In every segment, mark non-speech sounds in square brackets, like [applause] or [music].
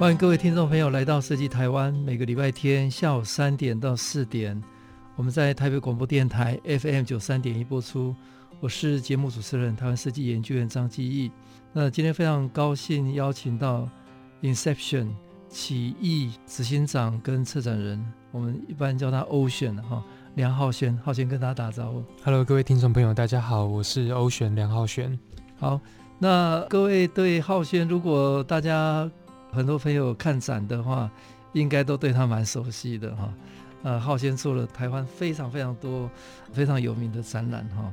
欢迎各位听众朋友来到设计台湾。每个礼拜天下午三点到四点，我们在台北广播电台 FM 九三点一播出。我是节目主持人，台湾设计研究员张基义。那今天非常高兴邀请到 Inception 起义执行长跟策展人，我们一般叫他 Ocean 哈，梁浩轩。浩轩跟大家打招呼。Hello，各位听众朋友，大家好，我是 Ocean 梁浩轩。好，那各位对浩轩，如果大家很多朋友看展的话，应该都对他蛮熟悉的哈。呃，浩轩做了台湾非常非常多非常有名的展览哈。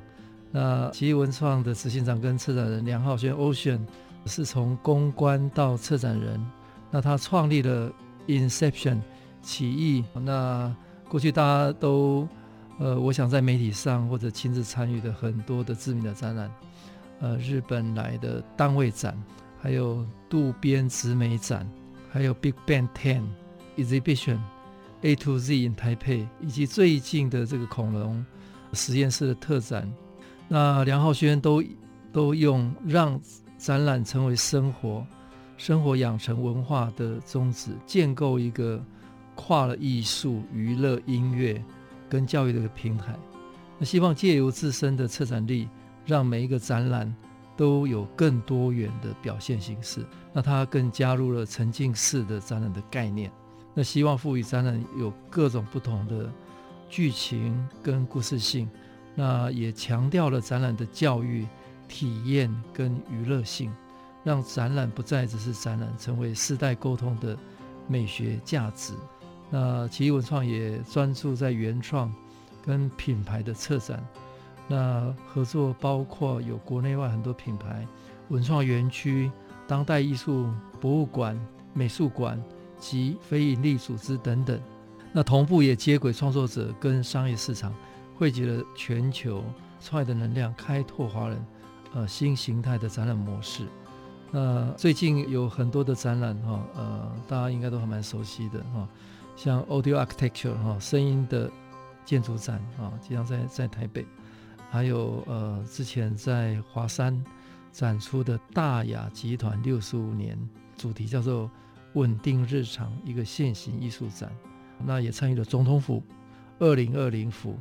那起义文创的执行长跟策展人梁浩轩 Ocean 是从公关到策展人，那他创立了 Inception 起义。那过去大家都呃，我想在媒体上或者亲自参与的很多的知名的展览，呃，日本来的单位展，还有渡边直美展，还有 Big Bang Ten Exhibition A to Z in 台北，以及最近的这个恐龙实验室的特展。那梁浩轩都都用让展览成为生活、生活养成文化的宗旨，建构一个跨了艺术、娱乐、音乐跟教育的一个平台。那希望借由自身的策展力，让每一个展览都有更多元的表现形式。那它更加入了沉浸式的展览的概念。那希望赋予展览有各种不同的剧情跟故事性。那也强调了展览的教育、体验跟娱乐性，让展览不再只是展览，成为世代沟通的美学价值。那奇异文创也专注在原创跟品牌的策展，那合作包括有国内外很多品牌、文创园区、当代艺术博物馆、美术馆及非营利组织等等。那同步也接轨创作者跟商业市场。汇集了全球创业的能量，开拓华人呃新形态的展览模式。那、最近有很多的展览哈，呃，大家应该都还蛮熟悉的哈、像 Audio Architecture 哈、声音的建筑展啊，经、哦、常在在台北，还有呃之前在华山展出的大雅集团六十五年主题叫做稳定日常一个现行艺术展，那也参与了总统府二零二零府。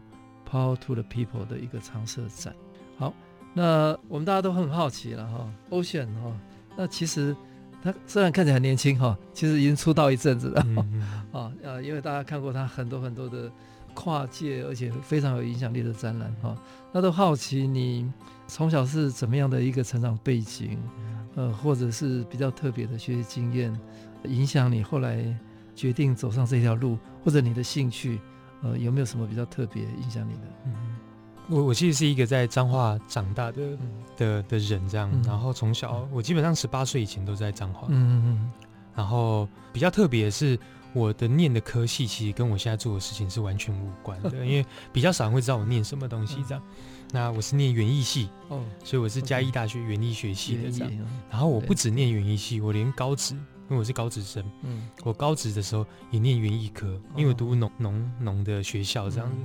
Power to the People 的一个常设展。好，那我们大家都很好奇了哈，Ocean 哈，那其实他虽然看起来很年轻哈，其实已经出道一阵子了 [laughs] 啊，呃，因为大家看过他很多很多的跨界而且非常有影响力的展览哈，那都好奇你从小是怎么样的一个成长背景，呃，或者是比较特别的学习经验，影响你后来决定走上这条路，或者你的兴趣。呃，有没有什么比较特别影响你的？嗯，我我其实是一个在彰化长大的、嗯、的的人，这样。嗯、然后从小，我基本上十八岁以前都在彰化。嗯嗯嗯。然后比较特别的是，我的念的科系其实跟我现在做的事情是完全无关的，因为 [laughs] 比较少人会知道我念什么东西这样。嗯、那我是念园艺系，哦，所以我是嘉义大学园艺学系的这样。然后我不只念园艺系，我连高职。因为我是高职生，嗯，我高职的时候也念园艺科，因为我读农农农的学校这样子，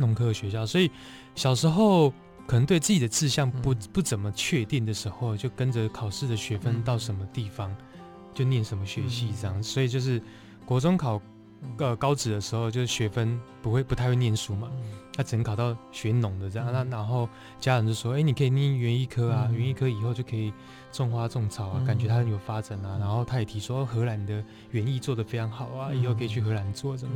农科的学校，所以小时候可能对自己的志向不不怎么确定的时候，就跟着考试的学分到什么地方就念什么学系这样，所以就是国中考呃高职的时候，就是学分不会不太会念书嘛，他只能考到学农的这样，那然后家人就说，哎，你可以念园艺科啊，园艺科以后就可以。种花种草啊，感觉他很有发展啊。然后他也提说，荷兰的园艺做得非常好啊，以后可以去荷兰做什么。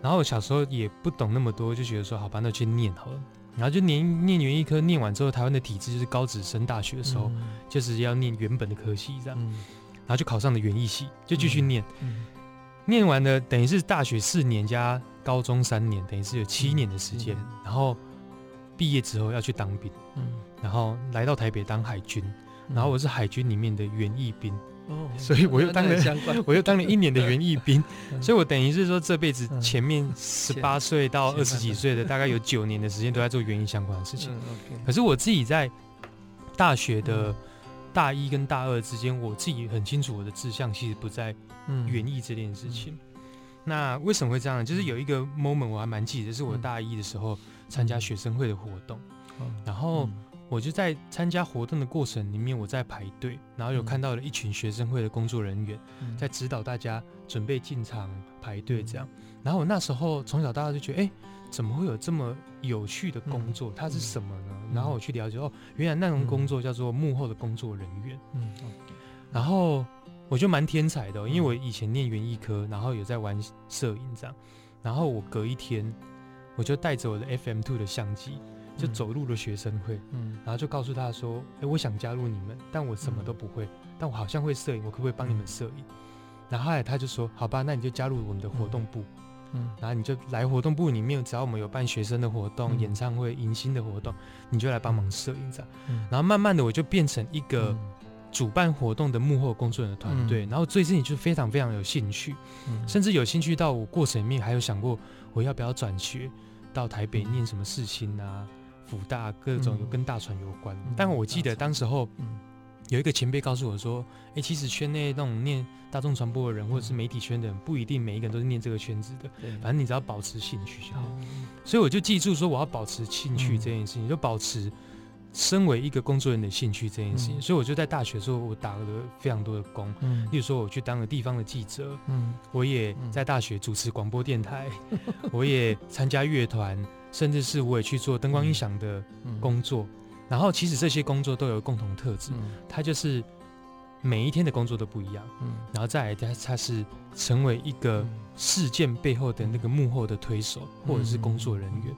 然后我小时候也不懂那么多，就觉得说，好吧，那去念好了。然后就念念园艺科，念完之后，台湾的体制就是高职升大学的时候，就是要念原本的科系这样。然后就考上了园艺系，就继续念。念完的，等于是大学四年加高中三年，等于是有七年的时间。然后毕业之后要去当兵，嗯然后来到台北当海军。然后我是海军里面的园艺兵。哦，[laughs] 所以我又当了，[laughs] 我又当了一年的园艺兵，[laughs] 所以我等于是说这辈子前面十八岁到二十几岁的大概有九年的时间都在做园艺相关的事情。可是我自己在大学的大一跟大二之间，我自己很清楚我的志向其实不在园艺这件事情。那为什么会这样？就是有一个 moment 我还蛮记得，是我大一的时候参加学生会的活动，然后。我就在参加活动的过程里面，我在排队，然后有看到了一群学生会的工作人员在指导大家准备进场排队这样。然后我那时候从小到大就觉得，哎，怎么会有这么有趣的工作？它是什么呢？然后我去了解，哦，原来那种工作叫做幕后的工作人员。嗯，然后我就蛮天才的，因为我以前念园艺科，然后有在玩摄影这样。然后我隔一天，我就带着我的 FM Two 的相机。就走路的学生会，嗯，然后就告诉他说：“哎、欸，我想加入你们，但我什么都不会，嗯、但我好像会摄影，我可不可以帮你们摄影？”然后后来他就说：“好吧，那你就加入我们的活动部，嗯，然后你就来活动部里面，只要我们有办学生的活动、嗯、演唱会、迎新的活动，你就来帮忙摄影这样。嗯、然后慢慢的，我就变成一个主办活动的幕后工作人员的团队。嗯、然后最近就非常非常有兴趣，嗯、甚至有兴趣到我过程里面还有想过，我要不要转学到台北念什么事情啊？”辅大各种有跟大船有关，嗯、但我记得当时候，有一个前辈告诉我说：“哎、欸，其实圈内那种念大众传播的人，或者是媒体圈的人，不一定每一个人都是念这个圈子的。反正你只要保持兴趣就好。嗯”所以我就记住说，我要保持兴趣这件事情，嗯、就保持身为一个工作人的兴趣这件事情。嗯、所以我就在大学的时候，我打了非常多的工，嗯，例如说我去当了地方的记者，嗯，我也在大学主持广播电台，嗯、[laughs] 我也参加乐团。甚至是我也去做灯光音响的工作，然后其实这些工作都有共同特质，嗯、它就是每一天的工作都不一样，嗯，然后再来它它是成为一个事件背后的那个幕后的推手或者是工作人员，嗯、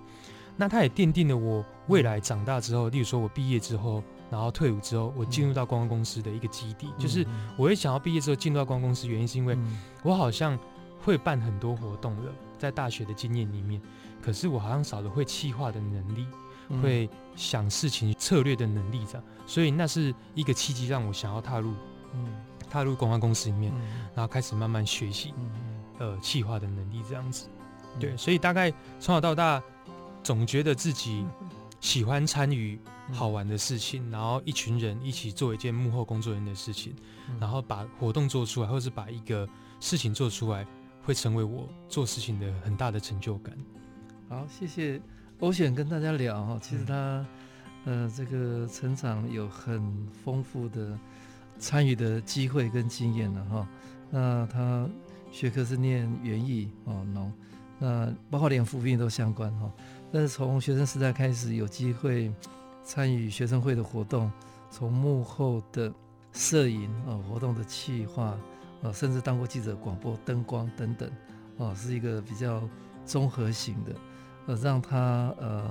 那它也奠定了我未来长大之后，例如说我毕业之后，然后退伍之后，我进入到观光公司的一个基地，嗯、就是我会想要毕业之后进入到观光公司，原因是因为我好像会办很多活动了，在大学的经验里面。可是我好像少了会气化的能力，嗯、会想事情策略的能力这样，所以那是一个契机，让我想要踏入，嗯，踏入公关公司里面，嗯、然后开始慢慢学习，嗯、呃，企划的能力这样子。嗯、对，所以大概从小到大，总觉得自己喜欢参与好玩的事情，嗯、然后一群人一起做一件幕后工作人员的事情，嗯、然后把活动做出来，或是把一个事情做出来，会成为我做事情的很大的成就感。好，谢谢 Ocean 跟大家聊哈。其实他，呃，这个成长有很丰富的参与的机会跟经验了哈。那他学科是念园艺哦农，那包括连服兵都相关哈。但是从学生时代开始有机会参与学生会的活动，从幕后的摄影啊、活动的企划啊，甚至当过记者、广播、灯光等等啊，是一个比较综合型的。呃，让他呃，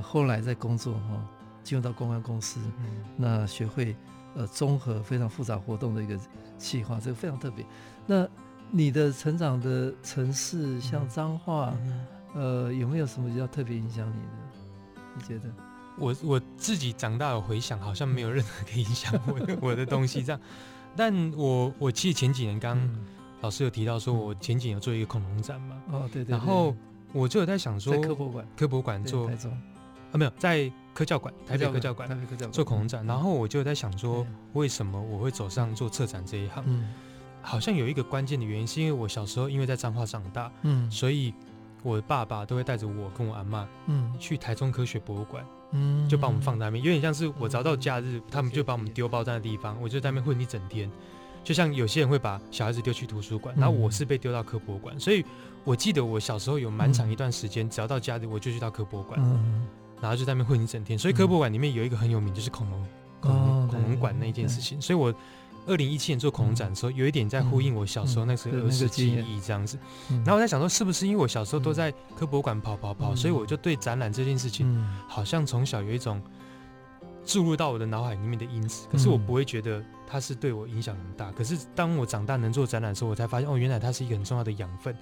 后来在工作哈，进入到公关公司，嗯、那学会呃综合非常复杂活动的一个企划，这个非常特别。那你的成长的城市像彰化，嗯嗯、呃，有没有什么比较特别影响你的？你觉得？我我自己长大有回想，好像没有任何可以影响我的我的东西这样。[laughs] 但我我记得前几年刚老师有提到说，我前几年有做一个恐龙展嘛。哦，对对，对。然后。我就有在想说，科博馆，科博馆做啊，没有在科教馆，台北科教馆做恐龙展。然后我就有在想说，为什么我会走上做策展这一行？嗯，好像有一个关键的原因，是因为我小时候因为在彰化长大，嗯，所以我的爸爸都会带着我跟我阿妈，嗯，去台中科学博物馆，嗯，就把我们放在那边，有点像是我找到假日，他们就把我们丢包在那地方，我就在那边混一整天。就像有些人会把小孩子丢去图书馆，然后我是被丢到科博馆，所以我记得我小时候有蛮长一段时间，只要到家里我就去到科博馆，然后就在那边混一整天。所以科博馆里面有一个很有名，就是恐龙恐龙恐龙馆那一件事情。所以我二零一七年做恐龙展的时候，有一点在呼应我小时候那时候儿时记忆这样子。然后我在想说，是不是因为我小时候都在科博馆跑跑跑，所以我就对展览这件事情，好像从小有一种。注入到我的脑海里面的因子，可是我不会觉得它是对我影响很大。可是当我长大能做展览的时候，我才发现哦，原来它是一个很重要的养分，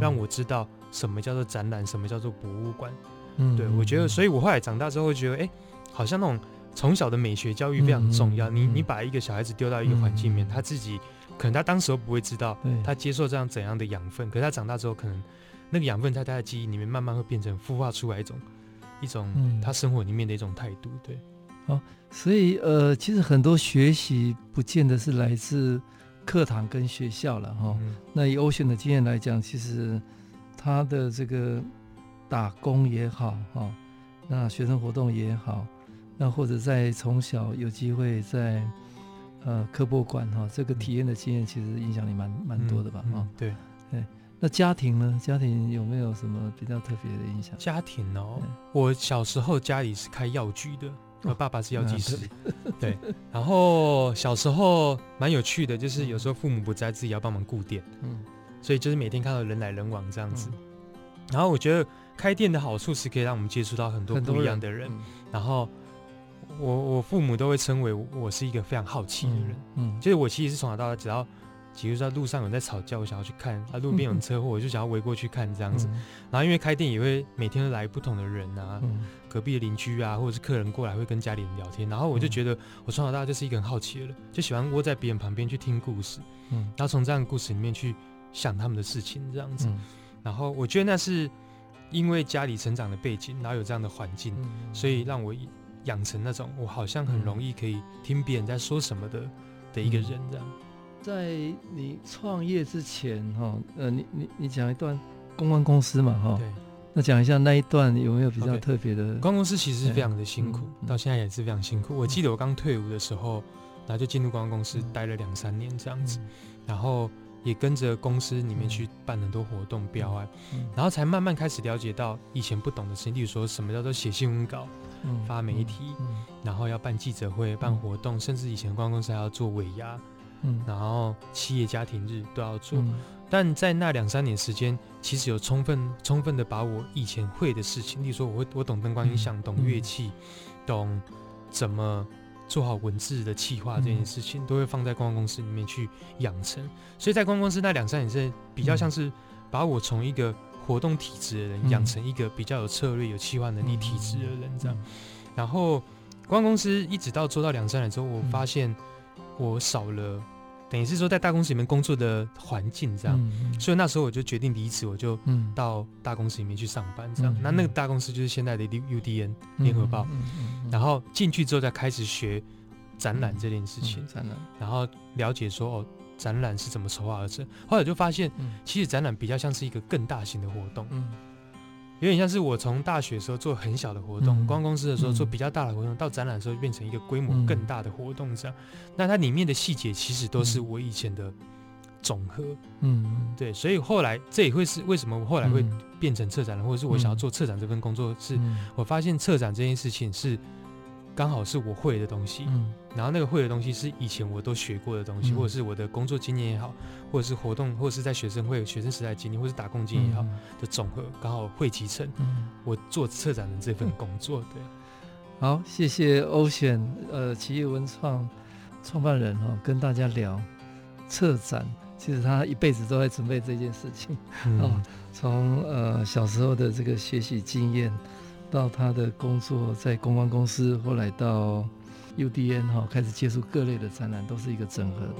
让我知道什么叫做展览，什么叫做博物馆。嗯，对，我觉得，所以我后来长大之后会觉得，哎，好像那种从小的美学教育非常重要。嗯、你你把一个小孩子丢到一个环境里面，嗯、他自己可能他当时候不会知道，他接受这样怎样的养分，可是他长大之后，可能那个养分在他的记忆里面慢慢会变成孵化出来一种一种他生活里面的一种态度。对，所以呃，其实很多学习不见得是来自课堂跟学校了哈。哦嗯、那以 Ocean 的经验来讲，其实他的这个打工也好哈。哦那学生活动也好，那或者在从小有机会在呃科博馆哈，这个体验的经验，其实影响力蛮蛮多的吧？啊、嗯，对对。那家庭呢？家庭有没有什么比较特别的影响？家庭哦，我小时候家里是开药局的，我爸爸是药剂师，哦、对。然后小时候蛮有趣的，就是有时候父母不在，自己要帮忙顾店，嗯，所以就是每天看到人来人往这样子。嗯、然后我觉得。开店的好处是可以让我们接触到很多不一样的人，人嗯、然后我我父母都会称为我是一个非常好奇的人，嗯，嗯就是我其实是从小到大，只要比如说路上有人在吵架，我想要去看；啊，路边有车祸，我就想要围过去看这样子。嗯、然后因为开店也会每天都来不同的人啊，嗯、隔壁的邻居啊，或者是客人过来会跟家里人聊天，然后我就觉得我从小到大就是一个很好奇的人，就喜欢窝在别人旁边去听故事，嗯，然后从这样的故事里面去想他们的事情这样子，嗯、然后我觉得那是。因为家里成长的背景，然后有这样的环境，嗯、所以让我养成那种我好像很容易可以听别人在说什么的、嗯、的一个人。这样，在你创业之前，哈，呃，你你你讲一段公关公司嘛，哈，对，那讲一下那一段有没有比较特别的？Okay, 公关公司其实是非常的辛苦，嗯、到现在也是非常辛苦。嗯、我记得我刚退伍的时候，然后就进入公关公司待了两三年这样子，嗯、然后。也跟着公司里面去办很多活动标案，嗯、然后才慢慢开始了解到以前不懂的事情，例如说什么叫做写新闻稿、嗯、发媒体，然后要办记者会、办活动，嗯、甚至以前公关公司还要做尾牙，嗯、然后企业家庭日都要做。嗯、但在那两三年时间，其实有充分充分的把我以前会的事情，例如说我会我懂灯光音响，懂乐器，懂怎么。做好文字的企划这件事情，都会放在公关公司里面去养成。所以在公关公司那两三年是比较像是把我从一个活动体质的人养成一个比较有策略、有企划能力体质的人这样。然后公关公司一直到做到两三年之后，我发现我少了。等于是说，在大公司里面工作的环境这样，嗯、所以那时候我就决定离职，我就到大公司里面去上班这样。嗯、那那个大公司就是现在的 UDN 联合报，然后进去之后再开始学展览这件事情，展览、然后了解说哦，展览是怎么筹划而成。后来就发现，其实展览比较像是一个更大型的活动。嗯有点像是我从大学的时候做很小的活动，公关、嗯、公司的时候做比较大的活动，嗯、到展览的时候变成一个规模更大的活动这样。嗯、那它里面的细节其实都是我以前的总和。嗯，对，所以后来这也会是为什么我后来会变成策展人，或者是我想要做策展这份工作，是我发现策展这件事情是。刚好是我会的东西，嗯，然后那个会的东西是以前我都学过的东西，嗯、或者是我的工作经验也好，或者是活动，或者是在学生会、学生时代经历，或者是打工经验也好的总和，刚好汇集成我做策展的这份工作。对，好，谢谢 Ocean，呃，奇艺文创创办人哦，跟大家聊策展，其实他一辈子都在准备这件事情，嗯、哦，从呃小时候的这个学习经验。到他的工作在公关公司，后来到 UDN 哈，开始接触各类的展览，都是一个整合的。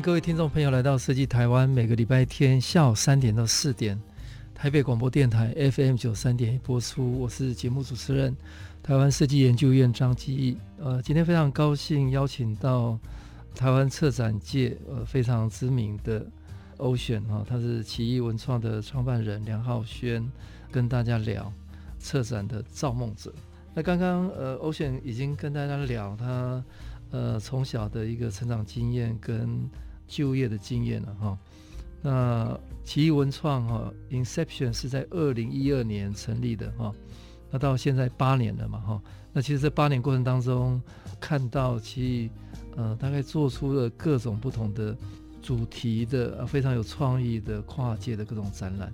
各位听众朋友来到设计台湾，每个礼拜天下午三点到四点，台北广播电台 FM 九三点播出。我是节目主持人，台湾设计研究院张基义。呃，今天非常高兴邀请到台湾策展界呃非常知名的 Ocean 哈、哦，他是奇艺文创的创办人梁浩轩，跟大家聊策展的造梦者。那刚刚呃 Ocean 已经跟大家聊他。呃，从小的一个成长经验跟就业的经验了哈。那奇艺文创哈，Inception 是在二零一二年成立的哈，那到现在八年了嘛哈。那其实这八年过程当中，看到奇艺呃大概做出了各种不同的主题的非常有创意的跨界的各种展览。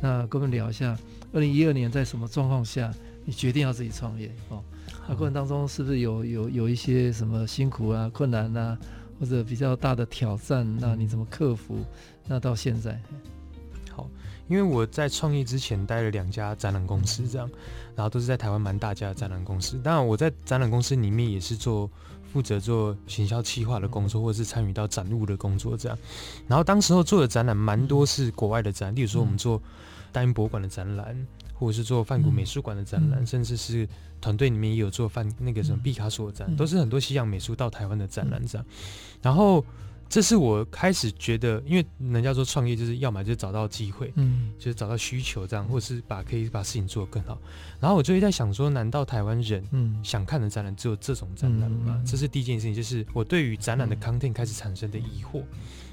那跟我们聊一下，二零一二年在什么状况下你决定要自己创业哦？那过程当中是不是有有有一些什么辛苦啊、困难啊，或者比较大的挑战？那你怎么克服？那到现在，好，因为我在创业之前待了两家展览公司，这样，然后都是在台湾蛮大家的展览公司。当然，我在展览公司里面也是做负责做行销企划的工作，或者是参与到展务的工作这样。然后当时候做的展览蛮多是国外的展，例如说我们做。大英博物馆的展览，或者是做梵谷美术馆的展览，嗯、甚至是团队里面也有做梵那个什么毕卡索的展，嗯、都是很多西洋美术到台湾的展览这样。然后，这是我开始觉得，因为人家说创业就是要么就找到机会，嗯，就是找到需求这样，或者是把可以把事情做得更好。然后我就会在想说，难道台湾人想看的展览只有这种展览吗？嗯、这是第一件事情，就是我对于展览的 content 开始产生的疑惑。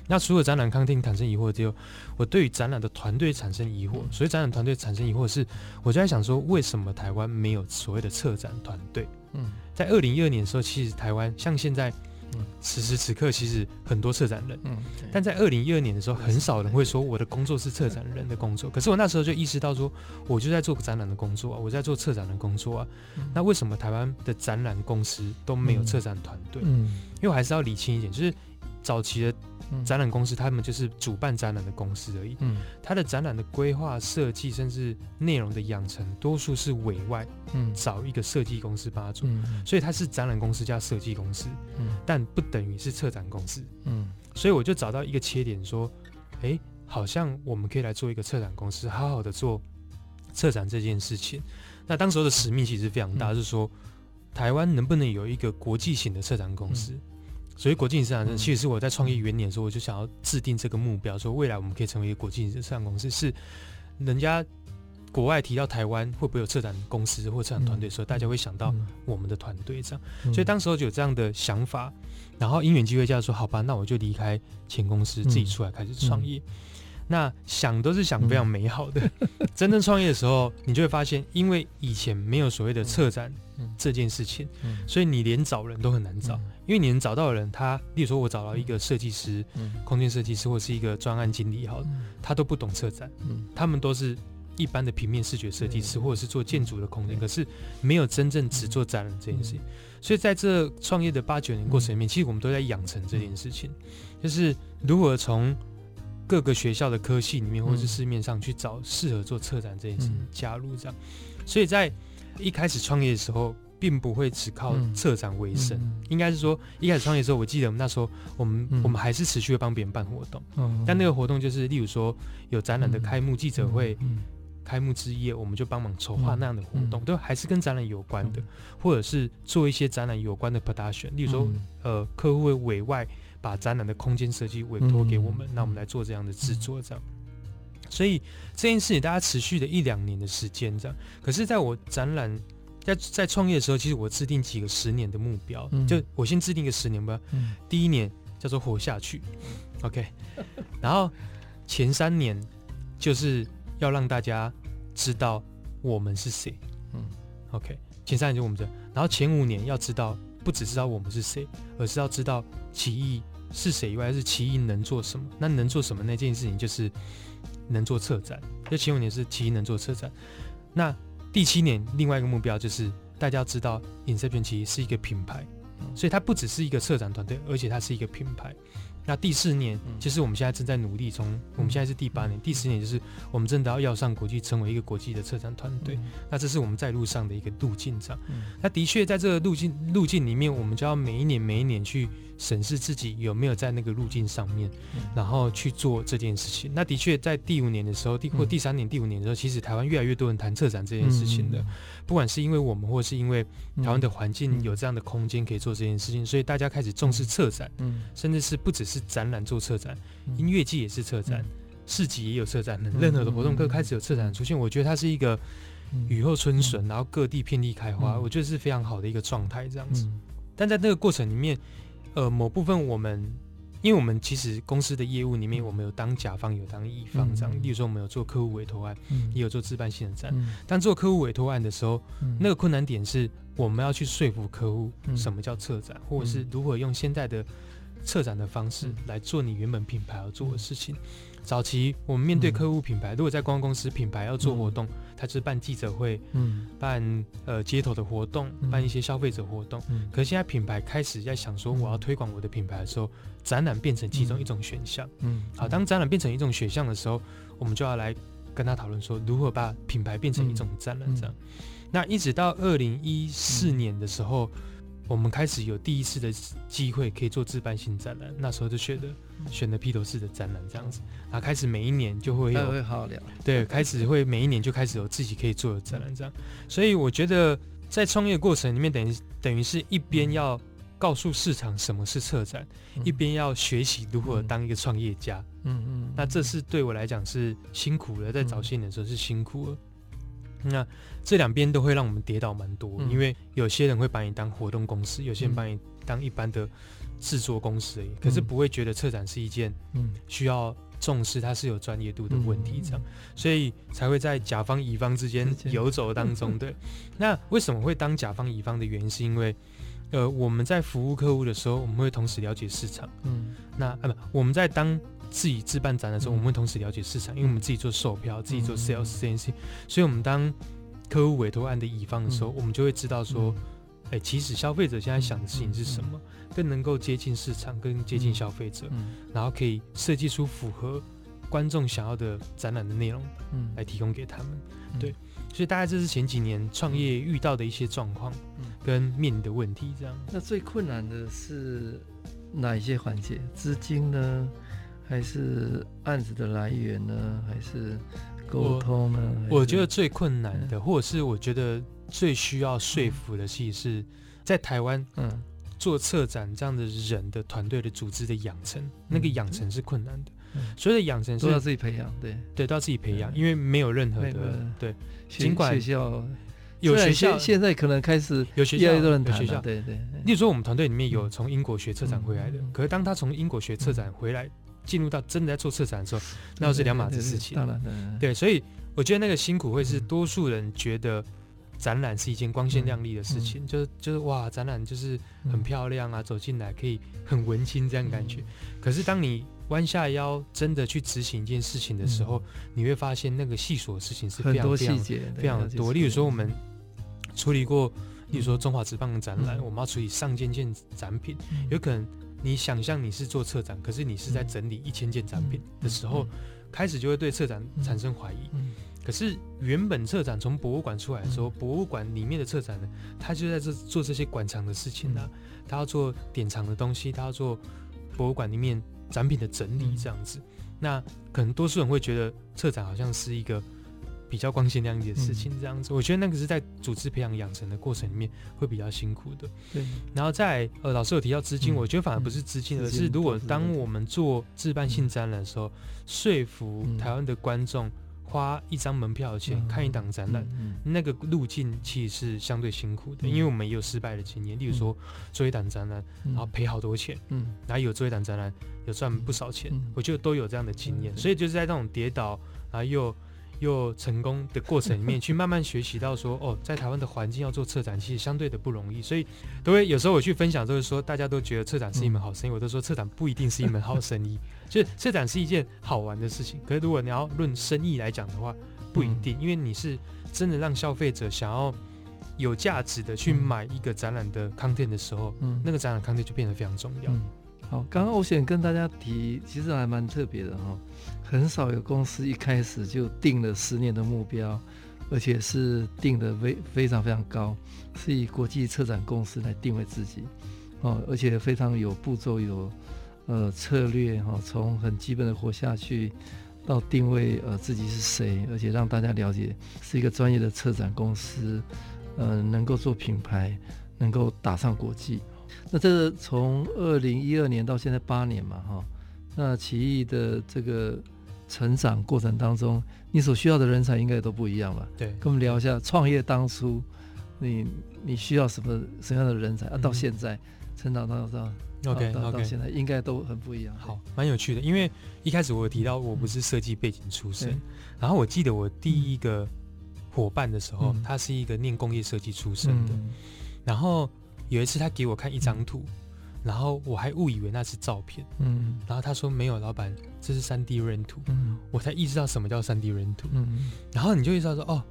那除了展览 content 产生疑惑之后，我对于展览的团队产生疑惑。所以展览团队产生疑惑是，我就在想说，为什么台湾没有所谓的策展团队？嗯，在二零一二年的时候，其实台湾像现在，此时此刻其实很多策展人，嗯，但在二零一二年的时候，很少人会说我的工作是策展人的工作。可是我那时候就意识到说，我就在做展览的工作啊，我在做策展的工作啊。那为什么台湾的展览公司都没有策展团队？嗯，因为我还是要理清一点，就是早期的。展览公司，他们就是主办展览的公司而已。嗯，他的展览的规划设计，甚至内容的养成，多数是委外，嗯，找一个设计公司帮他做。嗯，所以他是展览公司加设计公司，嗯，但不等于是策展公司。嗯，所以我就找到一个切点，说，哎、欸，好像我们可以来做一个策展公司，好好的做策展这件事情。那当时候的使命其实非常大，就是说，台湾能不能有一个国际型的策展公司？所以国际型市场，其实是我在创业元年的时候，我就想要制定这个目标，说未来我们可以成为一个国际市场公司。是人家国外提到台湾会不会有策展公司或策展团队的时候，大家会想到我们的团队这样。所以当时候就有这样的想法，然后因缘机会下说，好吧，那我就离开前公司，自己出来开始创业。那想都是想非常美好的，[laughs] 真正创业的时候，你就会发现，因为以前没有所谓的策展这件事情，所以你连找人都很难找。因为你能找到的人，他，例如说我找到一个设计师、空间设计师，或是一个专案经理，好，他都不懂策展，他们都是一般的平面视觉设计师，或者是做建筑的空间，可是没有真正只做展览这件事情。所以在这创业的八九年过程里面，其实我们都在养成这件事情，就是如何从各个学校的科系里面，或者是市面上去找适合做策展这件事情加入这样。所以在一开始创业的时候。并不会只靠策展为生，应该是说一开始创业的时候，我记得我们那时候，我们、嗯、我们还是持续会帮别人办活动，嗯、但那个活动就是，例如说有展览的开幕记者会、开幕之夜，我们就帮忙筹划那样的活动，嗯、都还是跟展览有关的，嗯、或者是做一些展览有关的 production，例如说，嗯、呃，客户会委外把展览的空间设计委托给我们，那、嗯、我们来做这样的制作，这样。所以这件事情大家持续了一两年的时间，这样。可是，在我展览。在在创业的时候，其实我制定几个十年的目标，嗯、就我先制定一个十年目标。嗯、第一年叫做活下去，OK，然后前三年就是要让大家知道我们是谁，嗯，OK，前三年就我们这，然后前五年要知道不只知道我们是谁，而是要知道奇艺是谁以外，是奇艺能做什么。那能做什么那件事情就是能做策展，就前五年是奇艺能做策展，那。第七年，另外一个目标就是大家要知道，Inception 其实是一个品牌，所以它不只是一个策展团队，而且它是一个品牌。那第四年，其实我们现在正在努力从，我们现在是第八年，第十年就是我们真的要要上国际，成为一个国际的策展团队。那这是我们在路上的一个路径上。那的确，在这个路径路径里面，我们就要每一年每一年去审视自己有没有在那个路径上面，然后去做这件事情。那的确，在第五年的时候，第或第三年、第五年的时候，其实台湾越来越多人谈策展这件事情的，不管是因为我们，或是因为台湾的环境有这样的空间可以做这件事情，所以大家开始重视策展，甚至是不只是。展览做策展，音乐季也是策展，市集也有策展，任何的活动都开始有策展出现。我觉得它是一个雨后春笋，然后各地遍地开花，我觉得是非常好的一个状态，这样子。但在那个过程里面，呃，某部分我们因为我们其实公司的业务里面，我们有当甲方，有当乙方这样。嗯、例如说，我们有做客户委托案，嗯、也有做自办性的展。嗯、当做客户委托案的时候，嗯、那个困难点是我们要去说服客户什么叫策展，嗯、或者是如何用现在的策展的方式来做你原本品牌要做的事情。早期我们面对客户品牌，如果在公关公司品牌要做活动，它就是办记者会，嗯，办呃街头的活动，办一些消费者活动。可是现在品牌开始在想说，我要推广我的品牌的时候，展览变成其中一种选项。嗯，好，当展览变成一种选项的时候，我们就要来跟他讨论说，如何把品牌变成一种展览这样。那一直到二零一四年的时候。我们开始有第一次的机会可以做自办性展览，那时候就选的选的披头士的展览这样子，然后开始每一年就会有会好聊，对，开始会每一年就开始有自己可以做的展览这样，所以我觉得在创业过程里面，等于等于是一边要告诉市场什么是策展，一边要学习如何当一个创业家，嗯嗯，那这是对我来讲是辛苦了，在早些年的时候是辛苦了。那这两边都会让我们跌倒蛮多，嗯、因为有些人会把你当活动公司，有些人把你当一般的制作公司而已，嗯、可是不会觉得策展是一件嗯。需要重视，它是有专业度的问题，这样，所以才会在甲方乙方之间游走当中。[laughs] 对，那为什么会当甲方乙方的原因，是因为呃，我们在服务客户的时候，我们会同时了解市场。嗯，那啊不，我们在当。自己自办展的时候，我们会同时了解市场，因为我们自己做售票，自己做 sales 这件事。情，所以我们当客户委托案的乙方的时候，我们就会知道说，哎，其实消费者现在想的事情是什么，更能够接近市场，更接近消费者，然后可以设计出符合观众想要的展览的内容，嗯。来提供给他们。对，所以大概这是前几年创业遇到的一些状况，跟面临的问题。这样，那最困难的是哪一些环节？资金呢？还是案子的来源呢？还是沟通呢？我，我觉得最困难的，嗯、或者是我觉得最需要说服的，其实是在台湾，嗯，做策展这样的人的团队的组织的养成，嗯、那个养成是困难的。嗯、所有的养成是都要自己培养，对。对，都要自己培养，因为没有任何的对，尽管学校有学校现在可能开始有学校有学校，对对。例如说，我们团队里面有从英国学策展回来的，嗯、可是当他从英国学策展回来。进入到真的在做策展的时候，那又是两码子事情。当然，对，所以我觉得那个辛苦会是多数人觉得展览是一件光鲜亮丽的事情，就是就是哇，展览就是很漂亮啊，走进来可以很文青这样感觉。可是当你弯下腰真的去执行一件事情的时候，你会发现那个细琐的事情是非常非常非常多。例如说，我们处理过，例如说中华职棒的展览，我们要处理上千件展品，有可能。你想象你是做策展，可是你是在整理一千件展品的时候，开始就会对策展产生怀疑。可是原本策展从博物馆出来的时候，博物馆里面的策展呢，他就在这做这些馆藏的事情呢，他要做典藏的东西，他要做博物馆里面展品的整理这样子。那可能多数人会觉得策展好像是一个。比较光鲜亮丽的事情，这样子，嗯、我觉得那个是在组织培养养成的过程里面会比较辛苦的。对，然后在呃，老师有提到资金，嗯、我觉得反而不是资金，嗯、而是如果当我们做自办性展览的时候，嗯、说服台湾的观众花一张门票的钱、嗯、看一档展览，那个路径其实是相对辛苦的，嗯、因为我们也有失败的经验，例如说做一档展览，然后赔好多钱，嗯，然后有做一档展览有赚不少钱，嗯、我觉得都有这样的经验，嗯、所以就是在那种跌倒，然后又。又成功的过程里面，[laughs] 去慢慢学习到说，哦，在台湾的环境要做策展，其实相对的不容易。所以，都会有时候我去分享，就是说，大家都觉得策展是一门好生意，我都说策展不一定是一门好生意。[laughs] 就是策展是一件好玩的事情，可是如果你要论生意来讲的话，不一定，因为你是真的让消费者想要有价值的去买一个展览的 content 的时候，嗯那个展览 content 就变得非常重要。好，刚刚我想跟大家提，其实还蛮特别的哈，很少有公司一开始就定了十年的目标，而且是定的非非常非常高，是以国际策展公司来定位自己，哦，而且非常有步骤，有呃策略哈，从很基本的活下去到定位呃自己是谁，而且让大家了解是一个专业的策展公司，呃，能够做品牌，能够打上国际。那这从二零一二年到现在八年嘛，哈，那奇艺的这个成长过程当中，你所需要的人才应该也都不一样吧？对，跟我们聊一下创业当初你你需要什么什么样的人才？啊？到现在成长到到 OK 到到现在应该都很不一样。好，蛮有趣的，因为一开始我有提到我不是设计背景出身，然后我记得我第一个伙伴的时候，他是一个念工业设计出身的，然后有一次他给我看一张图。然后我还误以为那是照片，嗯，然后他说没有，老板，这是三 D 认图，嗯，我才意识到什么叫三 D 认图，嗯，然后你就意识到说，哦，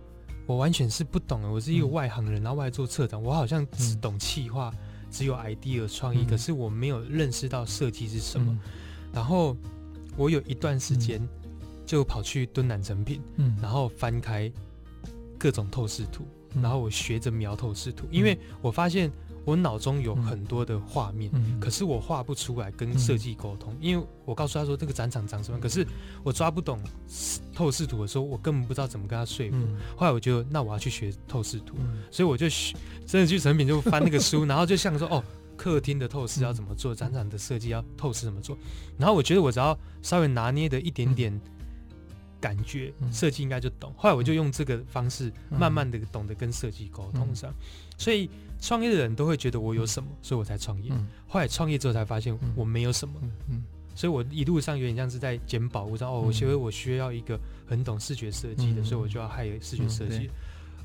我完全是不懂的，我是一个外行人，然后我还做策展，我好像只懂企划，只有 idea 创意，可是我没有认识到设计是什么，然后我有一段时间就跑去蹲南成品，嗯，然后翻开各种透视图，然后我学着描透视图，因为我发现。我脑中有很多的画面，嗯、可是我画不出来跟设计沟通，嗯、因为我告诉他说这个展场长什么，可是我抓不懂透视图的时候，我根本不知道怎么跟他说服。嗯、后来我就那我要去学透视图，嗯、所以我就真的去成品就翻那个书，[laughs] 然后就像说哦，客厅的透视要怎么做，展场的设计要透视怎么做，然后我觉得我只要稍微拿捏的一点点感觉，设计应该就懂。后来我就用这个方式慢慢的懂得跟设计沟通上，所以。创业的人都会觉得我有什么，所以我才创业。后来创业之后才发现我没有什么，所以我一路上有点像是在捡宝物。然后哦，我觉得我需要一个很懂视觉设计的，所以我就要 hire 视觉设计。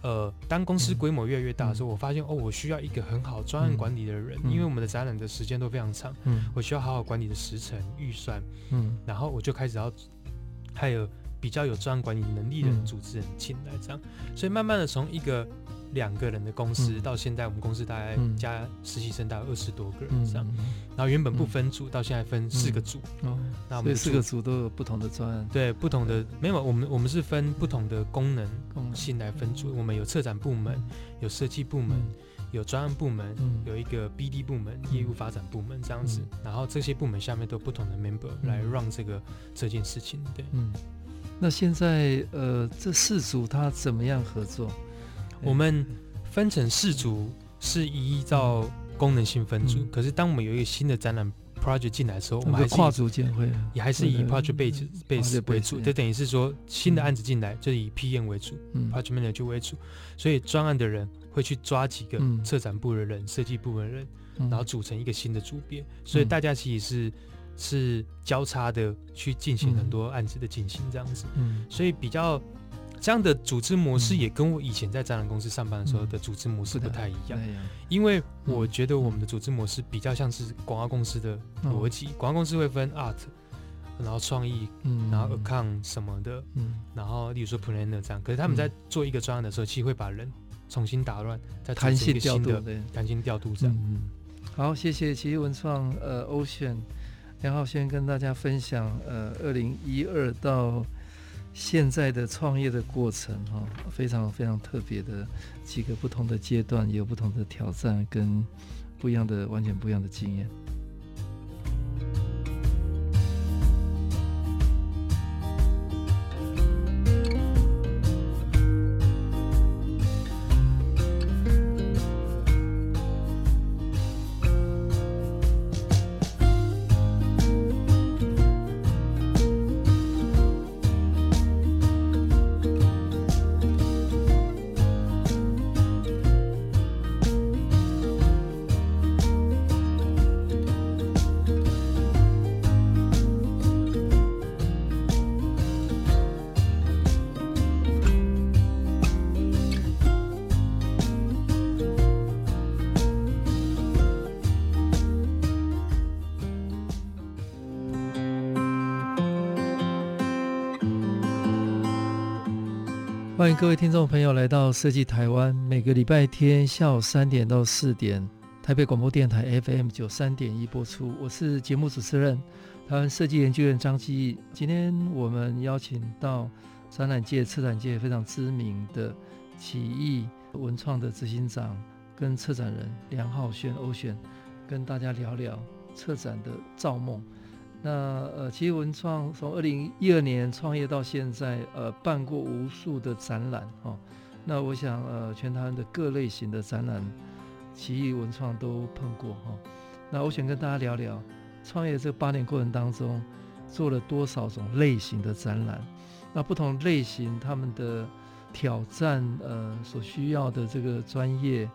呃，当公司规模越来越大的时候，我发现哦，我需要一个很好专案管理的人，因为我们的展览的时间都非常长，我需要好好管理的时程、预算。嗯然后我就开始要 hire 比较有专案管理能力的人、组织人进来，这样。所以慢慢的从一个。两个人的公司到现在，我们公司大概加实习生大概二十多个人这样，然后原本不分组，到现在分四个组。哦，那我们四个组都有不同的专案。对，不同的没有，我们我们是分不同的功能性来分组。我们有策展部门，有设计部门，有专案部门，有一个 BD 部门，业务发展部门这样子。然后这些部门下面都有不同的 member 来 run 这个这件事情。对，嗯。那现在呃，这四组他怎么样合作？我们分成四组，是依照功能性分组。可是当我们有一个新的展览 project 进来的时候，我们还是跨组建会，也还是以 project base base 为主。就等于是说，新的案子进来就以 PM 为主，project manager 为主。所以专案的人会去抓几个策展部的人、设计部的人，然后组成一个新的组别。所以大家其实是是交叉的去进行很多案子的进行这样子。嗯所以比较。这样的组织模式也跟我以前在展览公司上班的时候的组织模式不太一样，因为我觉得我们的组织模式比较像是广告公司的逻辑，广告公司会分 art，然后创意，然后 account 什么的，然后例如说 planner 这样，可是他们在做一个专案的时候，其实会把人重新打乱，再弹性调度，弹性调度这样。好，谢谢。奇艺文创呃 Ocean 梁浩轩跟大家分享呃二零一二到。现在的创业的过程，哈，非常非常特别的几个不同的阶段，也有不同的挑战跟不一样的、完全不一样的经验。各位听众朋友来到设计台湾，每个礼拜天下午三点到四点，台北广播电台 FM 九三点一播出。我是节目主持人，台湾设计研究院张基义。今天我们邀请到展览界、策展界非常知名的奇艺文创的执行长跟策展人梁浩轩欧选跟大家聊聊策展的造梦。那呃，奇艺文创从二零一二年创业到现在，呃，办过无数的展览哦。那我想，呃，全台湾的各类型的展览，奇艺文创都碰过哈、哦。那我想跟大家聊聊，创业这八年过程当中，做了多少种类型的展览？那不同类型他们的挑战，呃，所需要的这个专业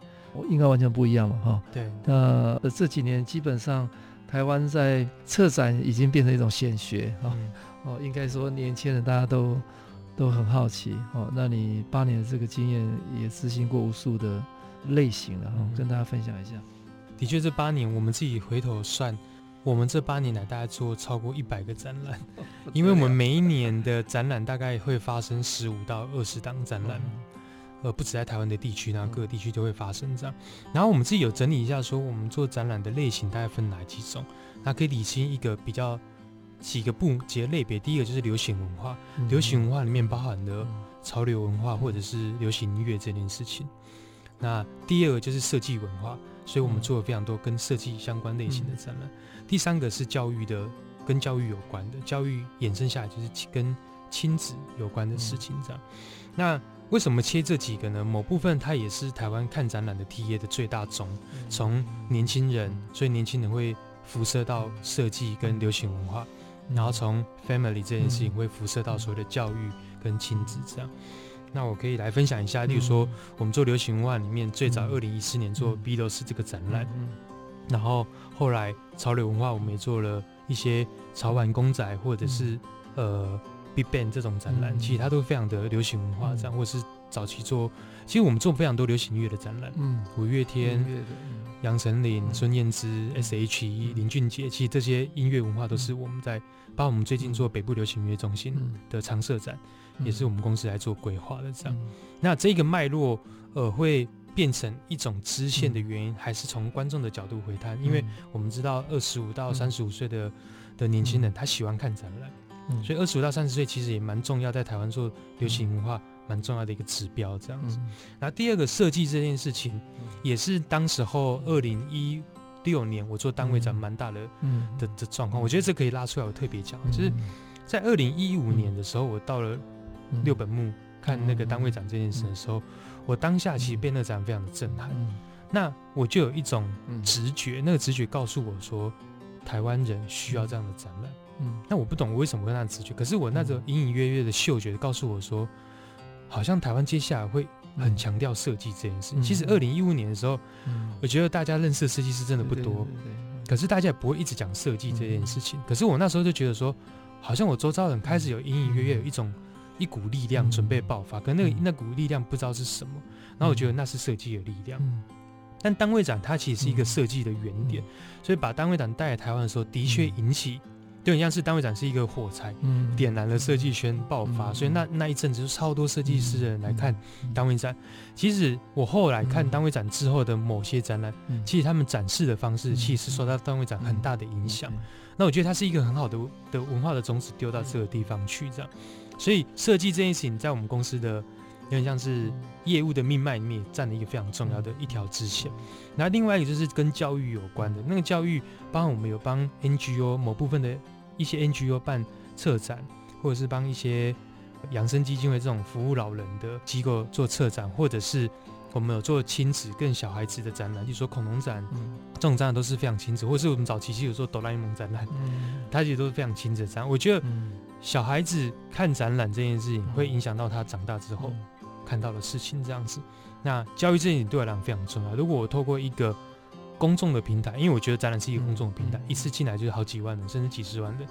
应该完全不一样了哈。对，那这几年基本上台湾在策展已经变成一种显学啊。嗯、哦，应该说年轻人大家都都很好奇哦。那你八年的这个经验也执行过无数的类型了跟大家分享一下。的确，这八年我们自己回头算。我们这八年来，大概做超过一百个展览，[laughs] 因为我们每一年的展览大概会发生十五到二十档展览，呃，不止在台湾的地区，然后各个地区都会发生这样。然后我们自己有整理一下，说我们做展览的类型大概分哪几种，那可以理清一个比较几个部几个类别。第一个就是流行文化，流行文化里面包含的潮流文化或者是流行音乐这件事情。那第二个就是设计文化，所以我们做了非常多跟设计相关类型的展览。第三个是教育的，跟教育有关的，教育衍生下来就是跟亲子有关的事情，这样。那为什么切这几个呢？某部分它也是台湾看展览的 TA 的最大宗，从年轻人，所以年轻人会辐射到设计跟流行文化，然后从 family 这件事情会辐射到所谓的教育跟亲子这样。那我可以来分享一下，例如说我们做流行文化里面最早二零一四年做 Beatles 这个展览。然后后来潮流文化，我们也做了一些潮玩公仔，或者是呃 Big Bang 这种展览，嗯、其实它都非常的流行文化这样，嗯、或者是早期做，其实我们做非常多流行音乐的展览，嗯，五月天、嗯、杨丞琳、孙燕姿、嗯、S.H.E、林俊杰，其实这些音乐文化都是我们在，包括我们最近做北部流行音乐中心的常设展，嗯、也是我们公司来做规划的这样。嗯、那这个脉络呃会。变成一种支线的原因，还是从观众的角度回探，因为我们知道二十五到三十五岁的的年轻人，他喜欢看展览，所以二十五到三十岁其实也蛮重要，在台湾做流行文化蛮重要的一个指标，这样子。然后第二个设计这件事情，也是当时候二零一六年我做单位展蛮大的的的状况，我觉得这可以拉出来我特别讲，就是在二零一五年的时候，我到了六本木看那个单位展这件事的时候。我当下其实被那个展非常的震撼，嗯、那我就有一种直觉，嗯、那个直觉告诉我说，台湾人需要这样的展览。嗯，那我不懂我为什么会那样直觉，可是我那时候隐隐约约的嗅觉告诉我说，好像台湾接下来会很强调设计这件事。嗯、其实二零一五年的时候，嗯、我觉得大家认识的设计师真的不多，可是大家也不会一直讲设计这件事情。嗯、可是我那时候就觉得说，好像我周遭人开始有隐隐约约有一种。一股力量准备爆发，可那个那股力量不知道是什么，然后我觉得那是设计的力量。但单位展它其实是一个设计的原点，所以把单位展带来台湾的时候，的确引起，就很像是单位展是一个火柴，嗯。点燃了设计圈爆发，所以那那一阵子就超多设计师的人来看单位展。其实我后来看单位展之后的某些展览，其实他们展示的方式其实是受到单位展很大的影响。那我觉得它是一个很好的的文化的种子丢到这个地方去，这样。所以设计这件事情，在我们公司的有点像是业务的命脉里面，占了一个非常重要的一条支线。然后另外一个就是跟教育有关的，那个教育，包括我们有帮 NGO 某部分的一些 NGO 办策展，或者是帮一些养生基金会这种服务老人的机构做策展，或者是我们有做亲子跟小孩子的展览，比如说恐龙展，这种展览都是非常亲子，或者是我们早期其实有做哆啦 A 梦展览，[laughs] 它其实都是非常亲子的展览。我觉得。小孩子看展览这件事情，会影响到他长大之后看到的事情，这样子。那教育这件事情对我来讲非常重要。如果我透过一个公众的平台，因为我觉得展览是一个公众的平台，一次进来就是好几万人，甚至几十万人。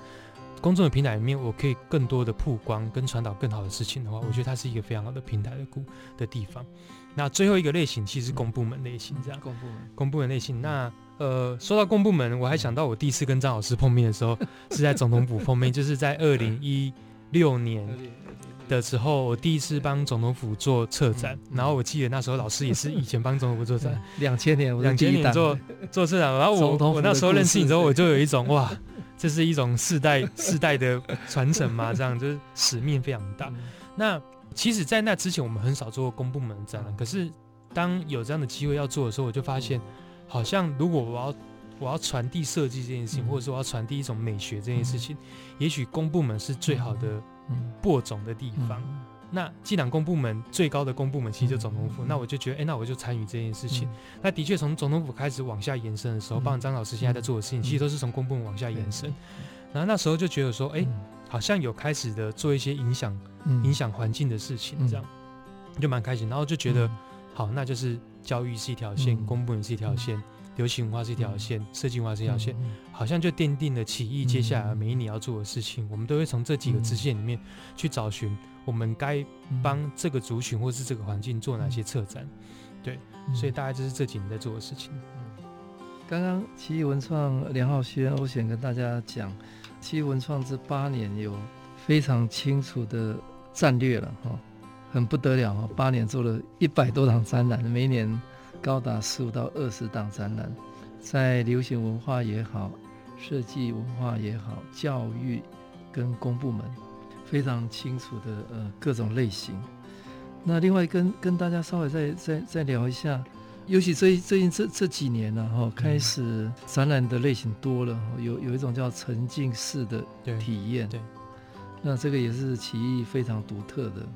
公众的平台里面，我可以更多的曝光跟传导更好的事情的话，我觉得它是一个非常好的平台的故的地方。那最后一个类型其实是公部门类型，这样。公部门，公部门类型。那呃，说到公部门，我还想到我第一次跟张老师碰面的时候，[laughs] 是在总统府碰面，就是在二零一六年的时候，我第一次帮总统府做策展。然后我记得那时候老师也是以前帮总统府做展，[laughs] 两千年，两千年做做策展。然后我我那时候认识你之后，我就有一种哇，这是一种世代世代的传承嘛，[laughs] 这样就是使命非常大。那其实，在那之前，我们很少做公部门展览。可是当有这样的机会要做的时候，我就发现。好像如果我要我要传递设计这件事情，或者说我要传递一种美学这件事情，也许公部门是最好的播种的地方。那既然公部门最高的公部门其实就总统府，那我就觉得，哎，那我就参与这件事情。那的确从总统府开始往下延伸的时候，包括张老师现在在做的事情，其实都是从公部门往下延伸。然后那时候就觉得说，哎，好像有开始的做一些影响影响环境的事情，这样就蛮开心。然后就觉得，好，那就是。教育是一条线，嗯、公部门是一条线，流行文化是一条线，设计、嗯、文化是一条线，嗯、好像就奠定了启艺接下来每一年要做的事情。嗯、我们都会从这几个支线里面去找寻，我们该帮这个族群或是这个环境做哪些策展。对，所以大概就是这几年在做的事情。刚刚奇艺文创梁浩轩，我想跟大家讲，奇艺文创这八年有非常清楚的战略了哈，很不得了哈，八年做了一百多场展览，每年高达十五到二十档展览，在流行文化也好，设计文化也好，教育跟公部门非常清楚的呃各种类型。那另外跟跟大家稍微再再再聊一下。尤其最最近这这几年呢，哈，开始展览的类型多了，有有一种叫沉浸式的体验，对，那这个也是奇艺非常独特的。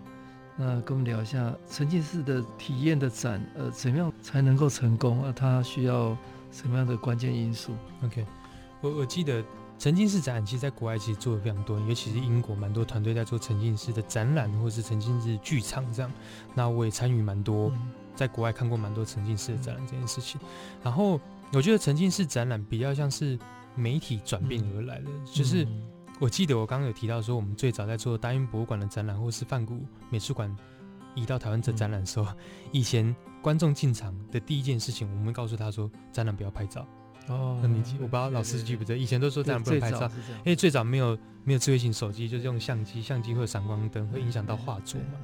那跟我们聊一下沉浸式的体验的展，呃，怎么样才能够成功？啊，它需要什么样的关键因素？OK，我我记得沉浸式展览其实在国外其实做的非常多，尤其是英国蛮多团队在做沉浸式的展览或是沉浸式剧场这样。那我也参与蛮多。嗯在国外看过蛮多沉浸式的展览这件事情，然后我觉得沉浸式展览比较像是媒体转变而来的，就是我记得我刚刚有提到说，我们最早在做大英博物馆的展览，或是梵谷美术馆移到台湾这展览的时候，[laughs] 以前观众进场的第一件事情，我们会告诉他说，展览不要拍照。哦，那你记我不知道老师记不记得，以前都说展览不能拍照，因为最早没有没有智慧型手机，就是用相机，相机会有闪光灯，会影响到画作嘛。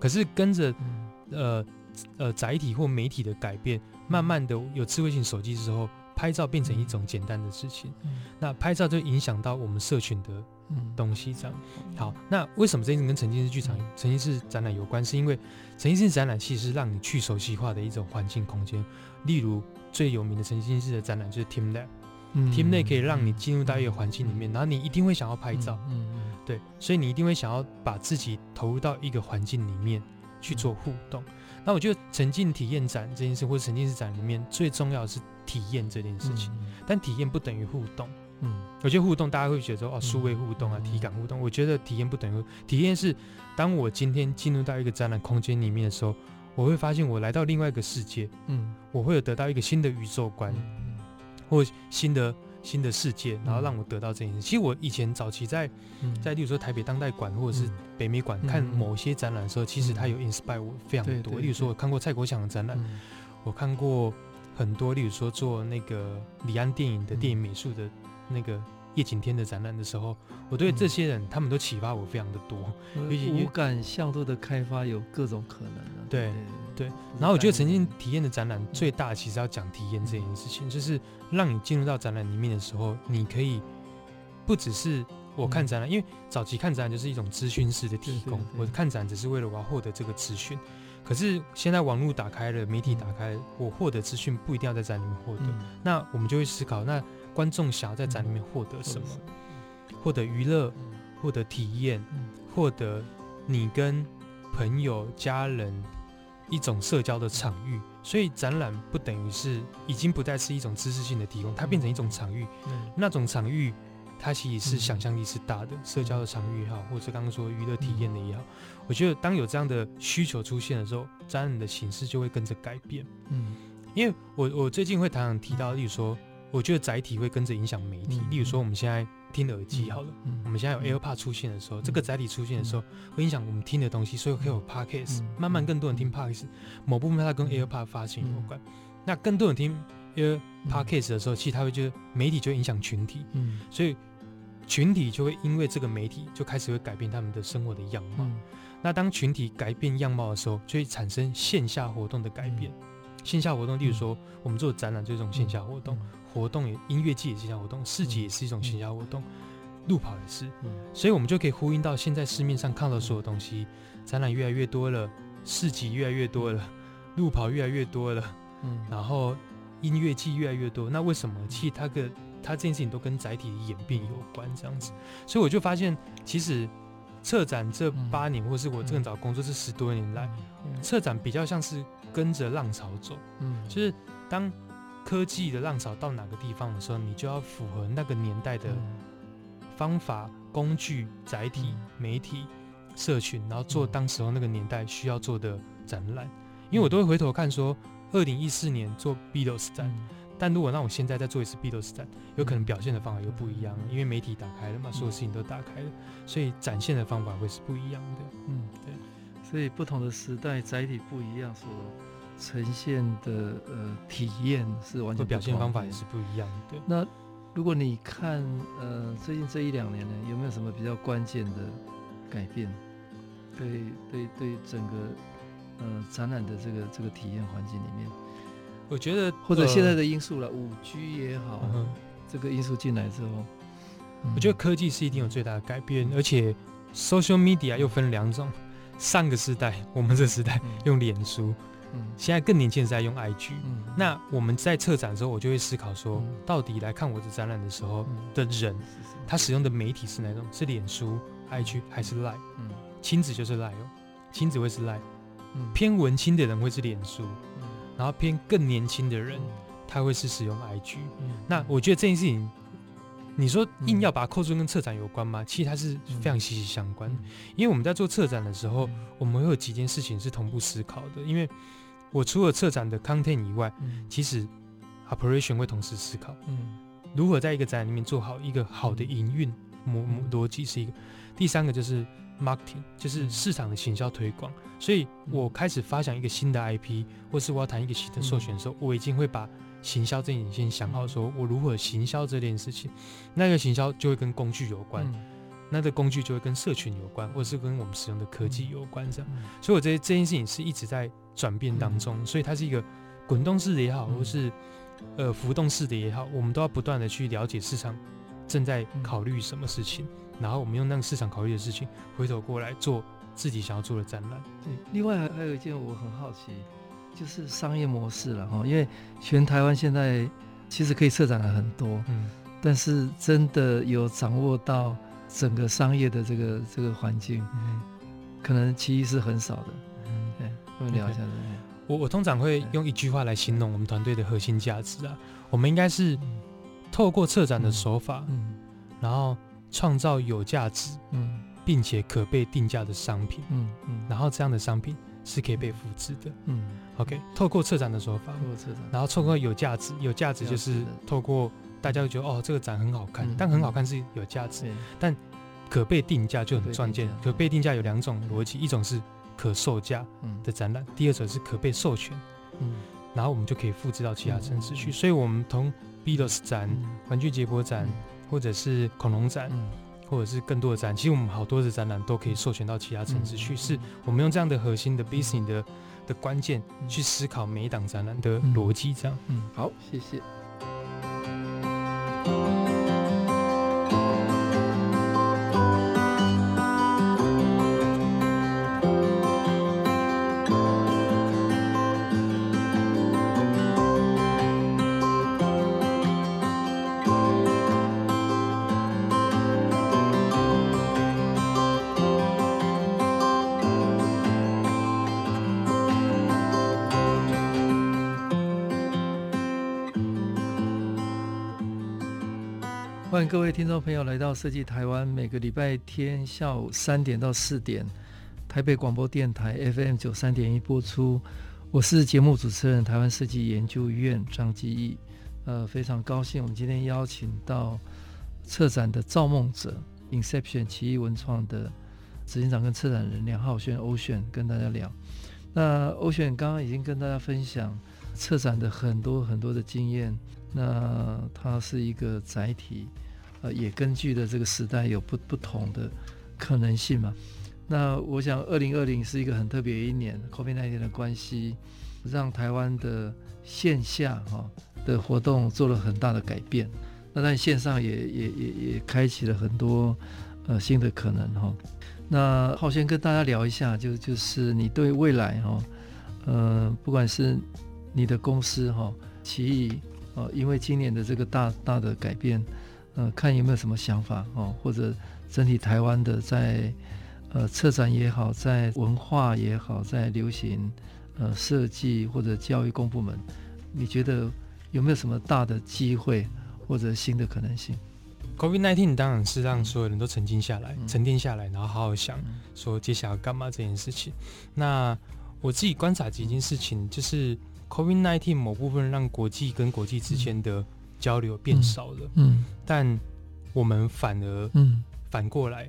可是跟着呃。呃，载体或媒体的改变，慢慢的有智慧型手机之后，拍照变成一种简单的事情。嗯、那拍照就影响到我们社群的东西，这样。好，那为什么这件事跟沉浸式剧场、沉浸式展览有关？是因为沉浸式展览其实是让你去熟悉化的一种环境空间。例如最有名的沉浸式的展览就是 TeamLab，TeamLab、嗯、Team 可以让你进入到一个环境里面，然后你一定会想要拍照。嗯，嗯对，所以你一定会想要把自己投入到一个环境里面去做互动。那我觉得沉浸体验展这件事，或者沉浸式展里面最重要的是体验这件事情。嗯、但体验不等于互动。嗯，我觉得互动大家会觉得说哦，数位互动啊，体感互动。我觉得体验不等于体验是，当我今天进入到一个展览空间里面的时候，我会发现我来到另外一个世界。嗯，我会有得到一个新的宇宙观，嗯、或新的。新的世界，然后让我得到这件事。其实我以前早期在，在例如说台北当代馆或者是北美馆看某些展览的时候，其实它有 inspire 我非常多。例如说，我看过蔡国强的展览，我看过很多，例如说做那个李安电影的电影美术的那个叶景天的展览的时候，我对这些人他们都启发我非常的多。五感向度的开发有各种可能。对。对，然后我觉得沉浸体验的展览最大其实要讲体验这件事情，就是让你进入到展览里面的时候，你可以不只是我看展览，因为早期看展览就是一种资讯式的提供，我看展只是为了我要获得这个资讯。可是现在网络打开了，媒体打开，我获得资讯不一定要在展里面获得，那我们就会思考，那观众想要在展里面获得什么？获得娱乐，获得体验，获得你跟朋友、家人。一种社交的场域，所以展览不等于是已经不再是一种知识性的提供，它变成一种场域。嗯、那种场域，它其实是想象力是大的，嗯、社交的场域也好，或者刚刚说娱乐体验的也好。嗯、我觉得当有这样的需求出现的时候，展览的形式就会跟着改变。嗯，因为我我最近会常常提到，例如说，我觉得载体会跟着影响媒体。嗯、例如说，我们现在。听耳机好了，我们现在有 AirPod 出现的时候，嗯、这个载体出现的时候，嗯、会影响我们听的东西，所以会有 Podcast，、嗯、慢慢更多人听 Podcast，、嗯、某部分它跟 AirPod 发行有关。嗯、那更多人听 AirPodcast 的时候，其实它会就媒体就影响群体，嗯、所以群体就会因为这个媒体就开始会改变他们的生活的样貌。嗯、那当群体改变样貌的时候，就会产生线下活动的改变。嗯、线下活动，例如说我们做展览，就是这种线下活动。嗯。活动也音乐季也是线下活动，市集也是一种线下活动，路跑也是，所以我们就可以呼应到现在市面上看到所有东西，展览越来越多了，市集越来越多了，路跑越来越多了，嗯，然后音乐季越来越多，那为什么？其实它个它这件事情都跟载体的演变有关，这样子，所以我就发现，其实策展这八年，或是我更早工作这十多年来，策展比较像是跟着浪潮走，嗯，就是当。科技的浪潮到哪个地方的时候，你就要符合那个年代的方法、工具、载体、媒体、社群，然后做当时候那个年代需要做的展览。因为我都会回头看说，二零一四年做 Beatles 展，嗯、但如果让我现在再做一次 Beatles 展，有可能表现的方法又不一样，因为媒体打开了嘛，所有事情都打开了，所以展现的方法会是不一样的。嗯，对。所以不同的时代载体不一样，所呈现的呃体验是完全不，表现方法也是不一样的。对。那如果你看呃最近这一两年呢，有没有什么比较关键的改变？对对对，整个呃展览的这个这个体验环境里面，我觉得或者现在的因素了，五 G 也好，嗯、这个因素进来之后，我觉得科技是一定有最大的改变，而且 social media 又分两种，上个时代 [laughs] 我们这个时代用脸书，嗯，现在更年轻人在用 IG，嗯，那我们在策展的时候，我就会思考说，到底来看我的展览的时候的人，他使用的媒体是哪种？是脸书、IG 还是 Line？嗯。亲子就是 Line 哦，亲子会是 Line，偏文青的人会是脸书，然后偏更年轻的人，他会是使用 IG。那我觉得这件事情，你说硬要把它扣住跟策展有关吗？其实它是非常息息相关，因为我们在做策展的时候，我们会有几件事情是同步思考的。因为我除了策展的 content 以外，其实 operation 会同时思考，嗯。如何在一个展览里面做好一个好的营运模逻辑是一个，第三个就是。Marketing 就是市场的行销推广，所以我开始发想一个新的 IP，或是我要谈一个新的授权的时候，我已经会把行销这点先想好，说我如何行销这件事情。那个行销就会跟工具有关，那个工具就会跟社群有关，或是跟我们使用的科技有关这样。所以我觉得这件事情是一直在转变当中，所以它是一个滚动式的也好，或是呃浮动式的也好，我们都要不断的去了解市场正在考虑什么事情。然后我们用那个市场考虑的事情，回头过来做自己想要做的展览。对，另外还有一件我很好奇，就是商业模式了哈。因为全台湾现在其实可以策展的很多，嗯，但是真的有掌握到整个商业的这个这个环境，嗯，可能其实是很少的。嗯，对，我们聊一下这个。我我通常会用一句话来形容我们团队的核心价值啊，我们应该是透过策展的手法，嗯，然后。创造有价值，嗯，并且可被定价的商品，嗯嗯，然后这样的商品是可以被复制的，嗯，OK，透过策展的手法，透过策展，然后透过有价值，有价值就是透过大家会觉得哦，这个展很好看，但很好看是有价值，但可被定价就很关键。可被定价有两种逻辑，一种是可售价的展览，第二种是可被授权，嗯，然后我们就可以复制到其他城市去。所以，我们从 Beatles 展、玩具解剖展。或者是恐龙展，嗯、或者是更多的展，其实我们好多的展览都可以授权到其他城市去。嗯、是我们用这样的核心的 business 的的关键去思考每一档展览的逻辑，这样。嗯，好，谢谢。听众朋友来到设计台湾，每个礼拜天下午三点到四点，台北广播电台 FM 九三点一播出。我是节目主持人台湾设计研究院张基义。呃，非常高兴我们今天邀请到策展的造梦者 Inception 奇艺文创的执行长跟策展人梁浩轩 Ocean 跟大家聊。那 Ocean 刚刚已经跟大家分享策展的很多很多的经验。那它是一个载体。呃，也根据的这个时代有不不同的可能性嘛。那我想，二零二零是一个很特别一年，COVID-19 的关系，让台湾的线下哈的活动做了很大的改变。那在线上也也也也开启了很多呃新的可能哈。那好，先跟大家聊一下，就就是你对未来哈，呃，不管是你的公司哈，奇艺呃，因为今年的这个大大的改变。呃，看有没有什么想法哦，或者整体台湾的在呃策展也好，在文化也好，在流行呃设计或者教育公部门，你觉得有没有什么大的机会或者新的可能性？COVID-19 当然是让所有人都沉静下来、嗯、沉淀下来，然后好好想说接下来要干嘛这件事情。那我自己观察几件事情，就是 COVID-19 某部分让国际跟国际之间的交流变少了，嗯，嗯但我们反而，嗯，反过来，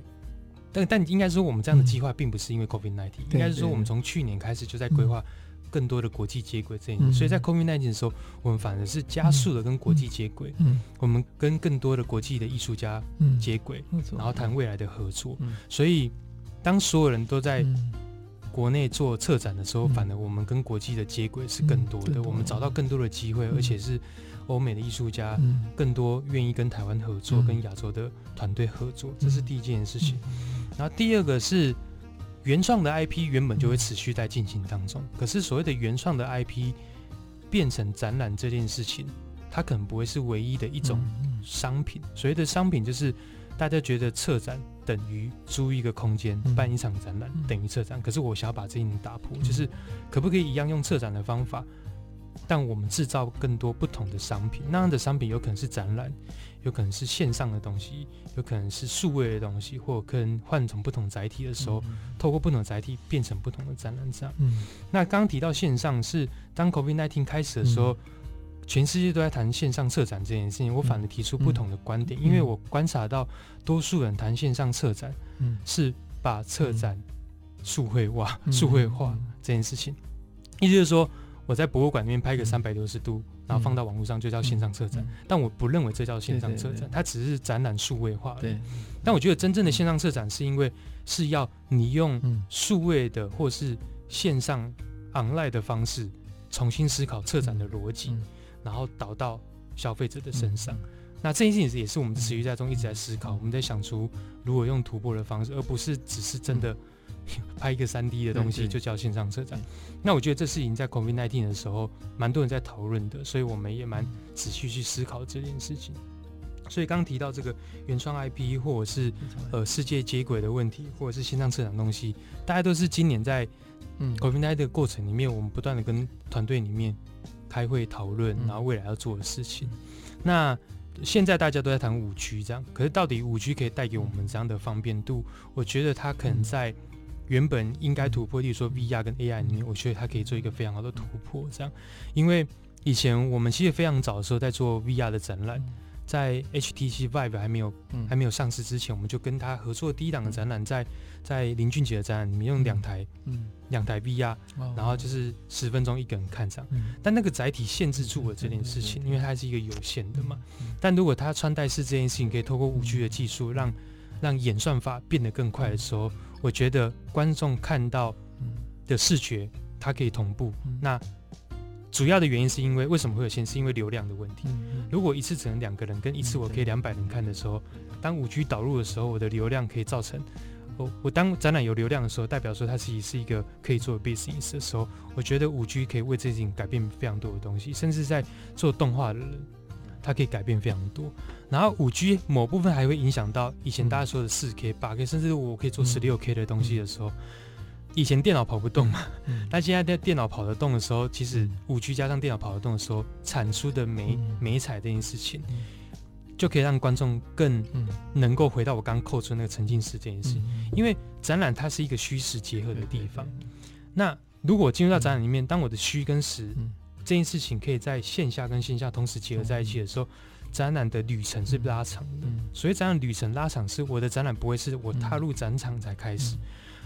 但但应该说我们这样的计划并不是因为 COVID-19，应该是说我们从去年开始就在规划更多的国际接轨这件事，所以在 COVID-19 的时候，我们反而是加速了跟国际接轨，嗯，我们跟更多的国际的艺术家接轨，然后谈未来的合作，所以当所有人都在国内做策展的时候，反而我们跟国际的接轨是更多的，我们找到更多的机会，而且是。欧美的艺术家更多愿意跟台湾合作，跟亚洲的团队合作，这是第一件事情。然后第二个是原创的 IP 原本就会持续在进行当中，可是所谓的原创的 IP 变成展览这件事情，它可能不会是唯一的一种商品。所谓的商品就是大家觉得策展等于租一个空间办一场展览等于策展，可是我想要把这一点打破，就是可不可以一样用策展的方法？但我们制造更多不同的商品，那样的商品有可能是展览，有可能是线上的东西，有可能是数位的东西，或者可能换成不同载体的时候，嗯、透过不同载体变成不同的展览这样。嗯，那刚刚提到线上是当 COVID-19 开始的时候，嗯、全世界都在谈线上策展这件事情，我反而提出不同的观点，嗯、因为我观察到多数人谈线上策展，嗯，是把策展数位化、数位化这件事情，意思就是说。我在博物馆里面拍个三百六十度，然后放到网络上就叫线上策展，但我不认为这叫线上策展，它只是展览数位化。对，但我觉得真正的线上策展是因为是要你用数位的或是线上 online 的方式重新思考策展的逻辑，然后导到消费者的身上。那这件事情也是我们持续在中一直在思考，我们在想出如何用突破的方式，而不是只是真的。[laughs] 拍一个三 D 的东西就叫线上车展，那我觉得这是已经在 COVID-19 的时候，蛮多人在讨论的，所以我们也蛮仔细去思考这件事情。所以刚提到这个原创 IP 或者是呃世界接轨的问题，或者是线上车展东西，大家都是今年在 COVID-19 的过程里面，我们不断的跟团队里面开会讨论，然后未来要做的事情。那现在大家都在谈五 G 这样，可是到底五 G 可以带给我们怎样的方便度？我觉得它可能在。原本应该突破，例如说 VR 跟 AI 里面，我觉得它可以做一个非常好的突破。这样，因为以前我们其实非常早的时候在做 VR 的展览，在 HTC Vive 还没有还没有上市之前，我们就跟他合作第一档的展览，在在林俊杰的展览里面用两台两台 VR，然后就是十分钟一个人看这样。但那个载体限制住了这件事情，因为它是一个有限的嘛。但如果它穿戴式这件事情可以透过五 G 的技术，让让演算法变得更快的时候。我觉得观众看到的视觉，它可以同步。那主要的原因是因为为什么会有限？是因为流量的问题。如果一次只能两个人，跟一次我可以两百人看的时候，当五 G 导入的时候，我的流量可以造成我我当展览有流量的时候，代表说它其实是一个可以做 business 的时候，我觉得五 G 可以为这件事情改变非常多的东西，甚至在做动画的人，它可以改变非常多。然后五 G 某部分还会影响到以前大家说的四 K、八 K，甚至我可以做十六 K 的东西的时候，以前电脑跑不动嘛，但现在电电脑跑得动的时候，其实五 G 加上电脑跑得动的时候，产出的美美彩这件事情，就可以让观众更能够回到我刚刚扣出那个沉浸式这件事。因为展览它是一个虚实结合的地方，那如果进入到展览里面，当我的虚跟实这件事情可以在线下跟线下同时结合在一起的时候。展览的旅程是拉长的，所以展览旅程拉长是我的展览不会是我踏入展场才开始。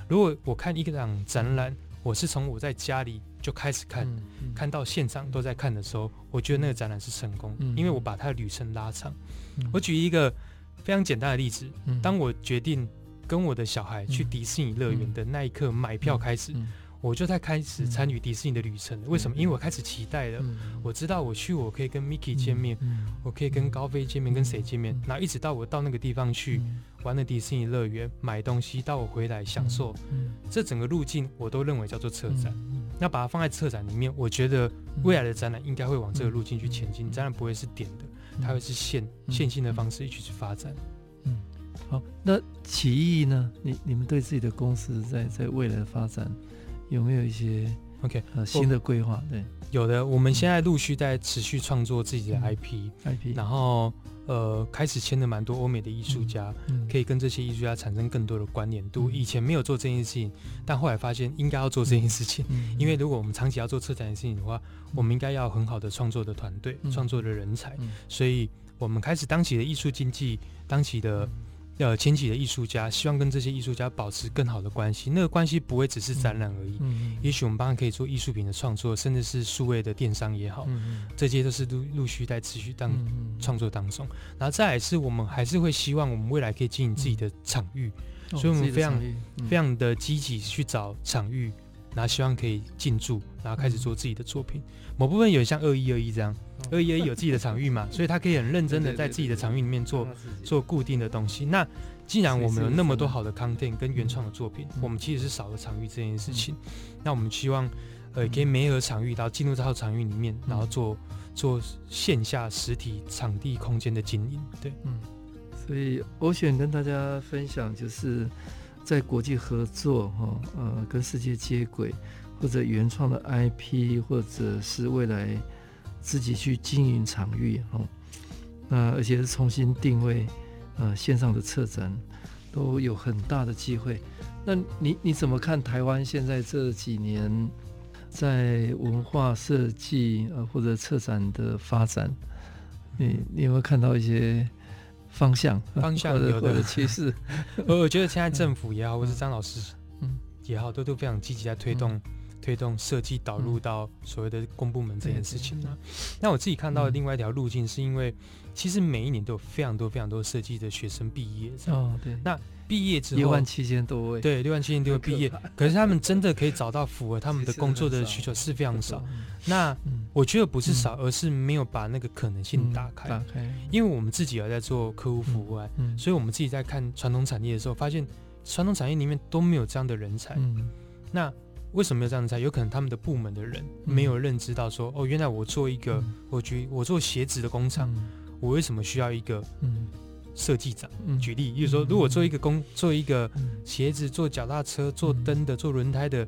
如果我看一个场展览，我是从我在家里就开始看，看到现场都在看的时候，我觉得那个展览是成功，因为我把它的旅程拉长。我举一个非常简单的例子，当我决定跟我的小孩去迪士尼乐园的那一刻买票开始。我就在开始参与迪士尼的旅程，为什么？因为我开始期待了。我知道我去，我可以跟 Mickey 见面，我可以跟高飞见面，跟谁见面？然后一直到我到那个地方去玩了迪士尼乐园，买东西，到我回来享受，这整个路径我都认为叫做策展。那把它放在策展里面，我觉得未来的展览应该会往这个路径去前进。展览不会是点的，它会是线线性的方式一起去发展。嗯，好，那奇异呢？你你们对自己的公司在在未来的发展？有没有一些 OK，呃，新的规划？对，有的，我们现在陆续在持续创作自己的 IP，IP，、嗯、然后呃，开始签了蛮多欧美的艺术家，嗯嗯、可以跟这些艺术家产生更多的关联度。嗯、以前没有做这件事情，但后来发现应该要做这件事情，嗯、因为如果我们长期要做策展的事情的话，嗯、我们应该要很好的创作的团队、创、嗯、作的人才，嗯、所以我们开始当起的艺术经济，当起的。嗯呃，前几的艺术家希望跟这些艺术家保持更好的关系，那个关系不会只是展览而已。嗯，也许我们帮他可以做艺术品的创作，甚至是数位的电商也好，嗯，这些都是陆陆续在持续当创作当中。然后再来是我们还是会希望我们未来可以经营自己的场域，所以我们非常非常的积极去找场域，然后希望可以进驻，然后开始做自己的作品。某部分有像二一二一这样。二一二一有自己的场域嘛，所以他可以很认真的在自己的场域里面做做固定的东西。那既然我们有那么多好的 content 跟原创的作品，我们其实是少了场域这件事情。那我们希望呃可以没有场域，然后进入这套场域里面，然后做做线下实体场地空间的经营。对，嗯，所以我想跟大家分享，就是在国际合作哈，呃，跟世界接轨，或者原创的 IP，或者是未来。自己去经营场域，哦，那而且是重新定位，呃，线上的策展都有很大的机会。那你你怎么看台湾现在这几年在文化设计呃或者策展的发展？你你有没有看到一些方向？方向有的趋势。[laughs] 我我觉得现在政府也好，或是张老师嗯也好，都都非常积极在推动。推动设计导入到所谓的公部门这件事情呢？那我自己看到的另外一条路径，是因为其实每一年都有非常多非常多设计的学生毕业。哦，对。那毕业之后六万七千多位，对，六万七千多位毕业，可是他们真的可以找到符合他们的工作的需求是非常少。那我觉得不是少，而是没有把那个可能性打开。打开，因为我们自己也在做客户服务啊，所以我们自己在看传统产业的时候，发现传统产业里面都没有这样的人才。那为什么要这样猜？有可能他们的部门的人没有认知到说，哦，原来我做一个，我举我做鞋子的工厂，我为什么需要一个设计长？举例，比如说，如果做一个工，做一个鞋子，做脚踏车，做灯的，做轮胎的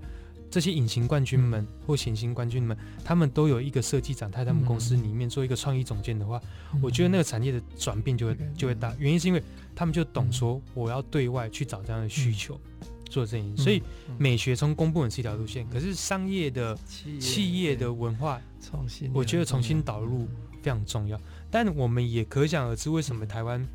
这些隐形冠军们或显形冠军们，他们都有一个设计长，在他们公司里面做一个创意总监的话，我觉得那个产业的转变就会就会大。原因是因为他们就懂说，我要对外去找这样的需求。做这样，所以美学从公部门是一条路线，可是商业的企业的文化创新，我觉得重新导入非常重要。但我们也可想而知，为什么台湾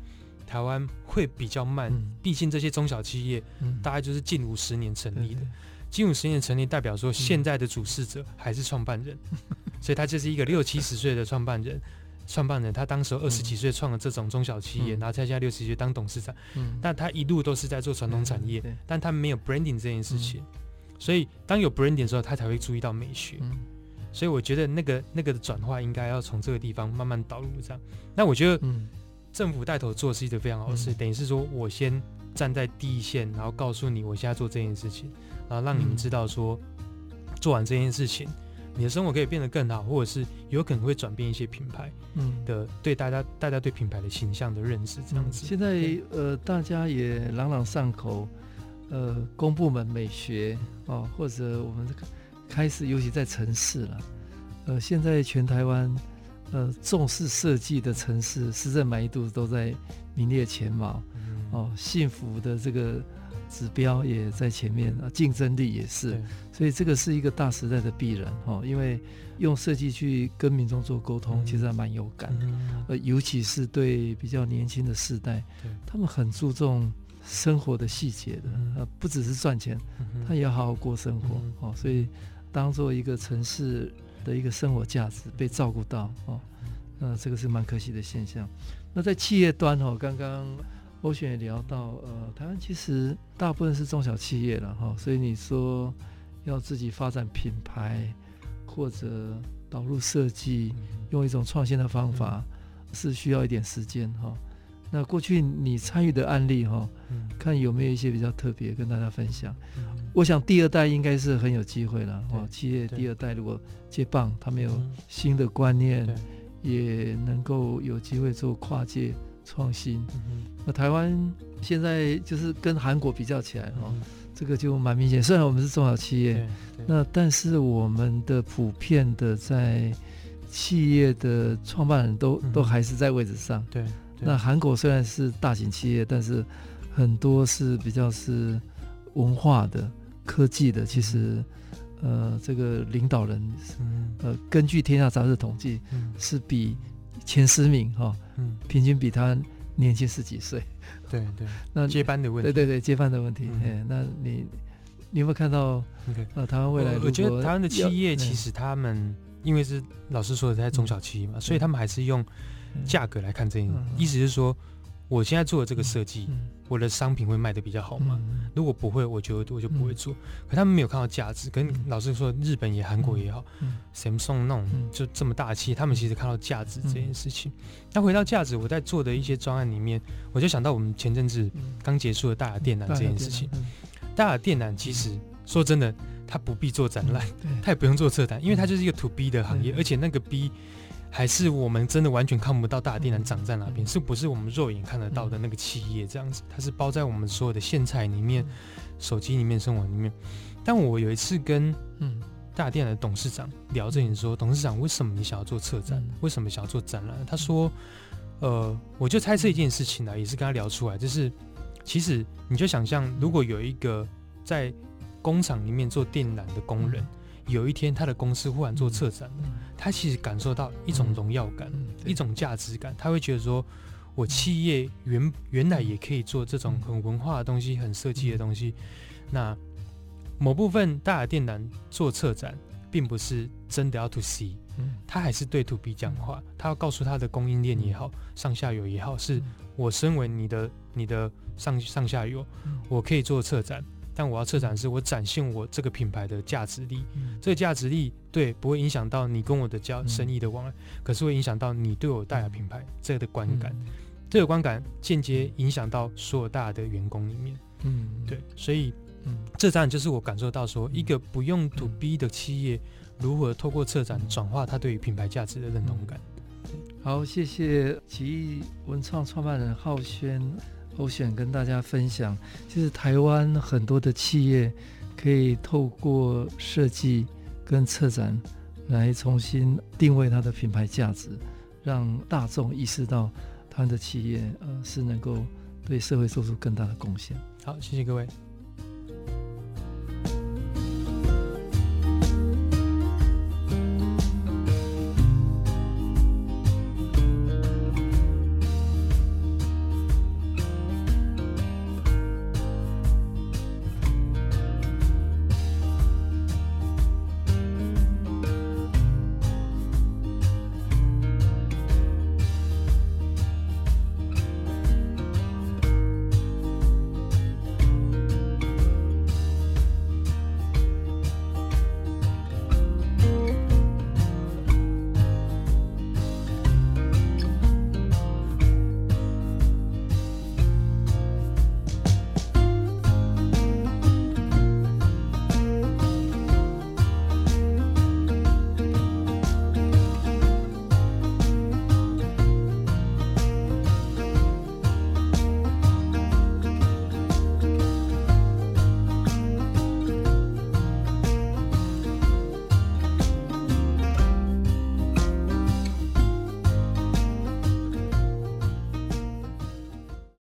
台湾会比较慢？毕竟这些中小企业大概就是近五十年成立的，近五十年成立代表说现在的主事者还是创办人，[laughs] 所以他就是一个六七十岁的创办人。创办人他当时二十几岁创了这种中小企业，嗯、然后他现在六十几岁当董事长，嗯、但他一路都是在做传统产业，嗯、但他没有 branding 这件事情，嗯、所以当有 branding 的时候，他才会注意到美学。嗯、所以我觉得那个那个的转化应该要从这个地方慢慢导入这样。那我觉得政府带头做是一个非常好事，嗯、等于是说我先站在第一线，然后告诉你我现在做这件事情，然后让你们知道说做完这件事情。你的生活可以变得更好，或者是有可能会转变一些品牌嗯的、嗯、对大家大家对品牌的形象的认识这样子。现在呃大家也朗朗上口，呃公部门美学哦，或者我们开始尤其在城市了，呃现在全台湾呃重视设计的城市，市政满意度都在名列前茅，嗯、哦幸福的这个。指标也在前面啊，竞争力也是，所以这个是一个大时代的必然哈。因为用设计去跟民众做沟通，其实还蛮有感的。呃、嗯，尤其是对比较年轻的世代，他们很注重生活的细节的，呃，不只是赚钱，他也要好好过生活哦。所以，当做一个城市的一个生活价值被照顾到哦，那这个是蛮可惜的现象。那在企业端哦，刚刚。欧璇也聊到，呃，台湾其实大部分是中小企业了哈，所以你说要自己发展品牌或者导入设计，用一种创新的方法，是需要一点时间哈。那过去你参与的案例哈，看有没有一些比较特别跟大家分享。我想第二代应该是很有机会了哈，企业第二代如果接棒，他们有新的观念，也能够有机会做跨界。创新。那台湾现在就是跟韩国比较起来哈，这个就蛮明显。虽然我们是中小企业，那但是我们的普遍的在企业的创办人都都还是在位置上。对。那韩国虽然是大型企业，但是很多是比较是文化的、科技的。其实，呃，这个领导人，呃，根据《天下杂志》统计，是比前十名哈，嗯平均比他年轻十几岁。对对，[laughs] 那接班的问题，对对对，接班的问题。哎，那你你有没有看到？呃，台湾未来，我觉得台湾的企业其实他们因为是老师说的在中小企业嘛，所以他们还是用。价格来看这，一意思是说，我现在做的这个设计，我的商品会卖的比较好吗？如果不会，我就我就不会做。可他们没有看到价值，跟老师说，日本也好，韩国也好，Samsung 那种就这么大气，他们其实看到价值这件事情。那回到价值，我在做的一些专案里面，我就想到我们前阵子刚结束的大雅电缆这件事情。大雅电缆其实说真的，它不必做展览，它也不用做策展，因为它就是一个 To B 的行业，而且那个 B。还是我们真的完全看不到大雅电缆长在哪边，是不是我们肉眼看得到的那个企业这样子？它是包在我们所有的线材里面、手机里面、生活里面。但我有一次跟嗯大雅电缆的董事长聊这，你说董事长为什么你想要做策展？为什么想要做展览？他说，呃，我就猜测一件事情呢，也是跟他聊出来，就是其实你就想象，如果有一个在工厂里面做电缆的工人。有一天，他的公司忽然做策展，他其实感受到一种荣耀感，一种价值感。他会觉得说，我企业原原来也可以做这种很文化的东西，很设计的东西。那某部分大雅电缆做策展，并不是真的要 to C，他还是对 to B 讲话。他要告诉他的供应链也好，上下游也好，是我身为你的你的上上下游，我可以做策展。但我要策展是，我展现我这个品牌的价值力。嗯、这个价值力对不会影响到你跟我的交生意的往来，嗯、可是会影响到你对我大雅品牌这个的观感。嗯、这个观感间接影响到所有大雅的员工里面。嗯，对，所以，嗯，这当然就是我感受到说，一个不用 to B 的企业，如何透过策展转化他对于品牌价值的认同感。好，谢谢奇艺文创创办人浩轩。我想跟大家分享，其实台湾很多的企业可以透过设计跟策展来重新定位它的品牌价值，让大众意识到他的企业呃是能够对社会做出更大的贡献。好，谢谢各位。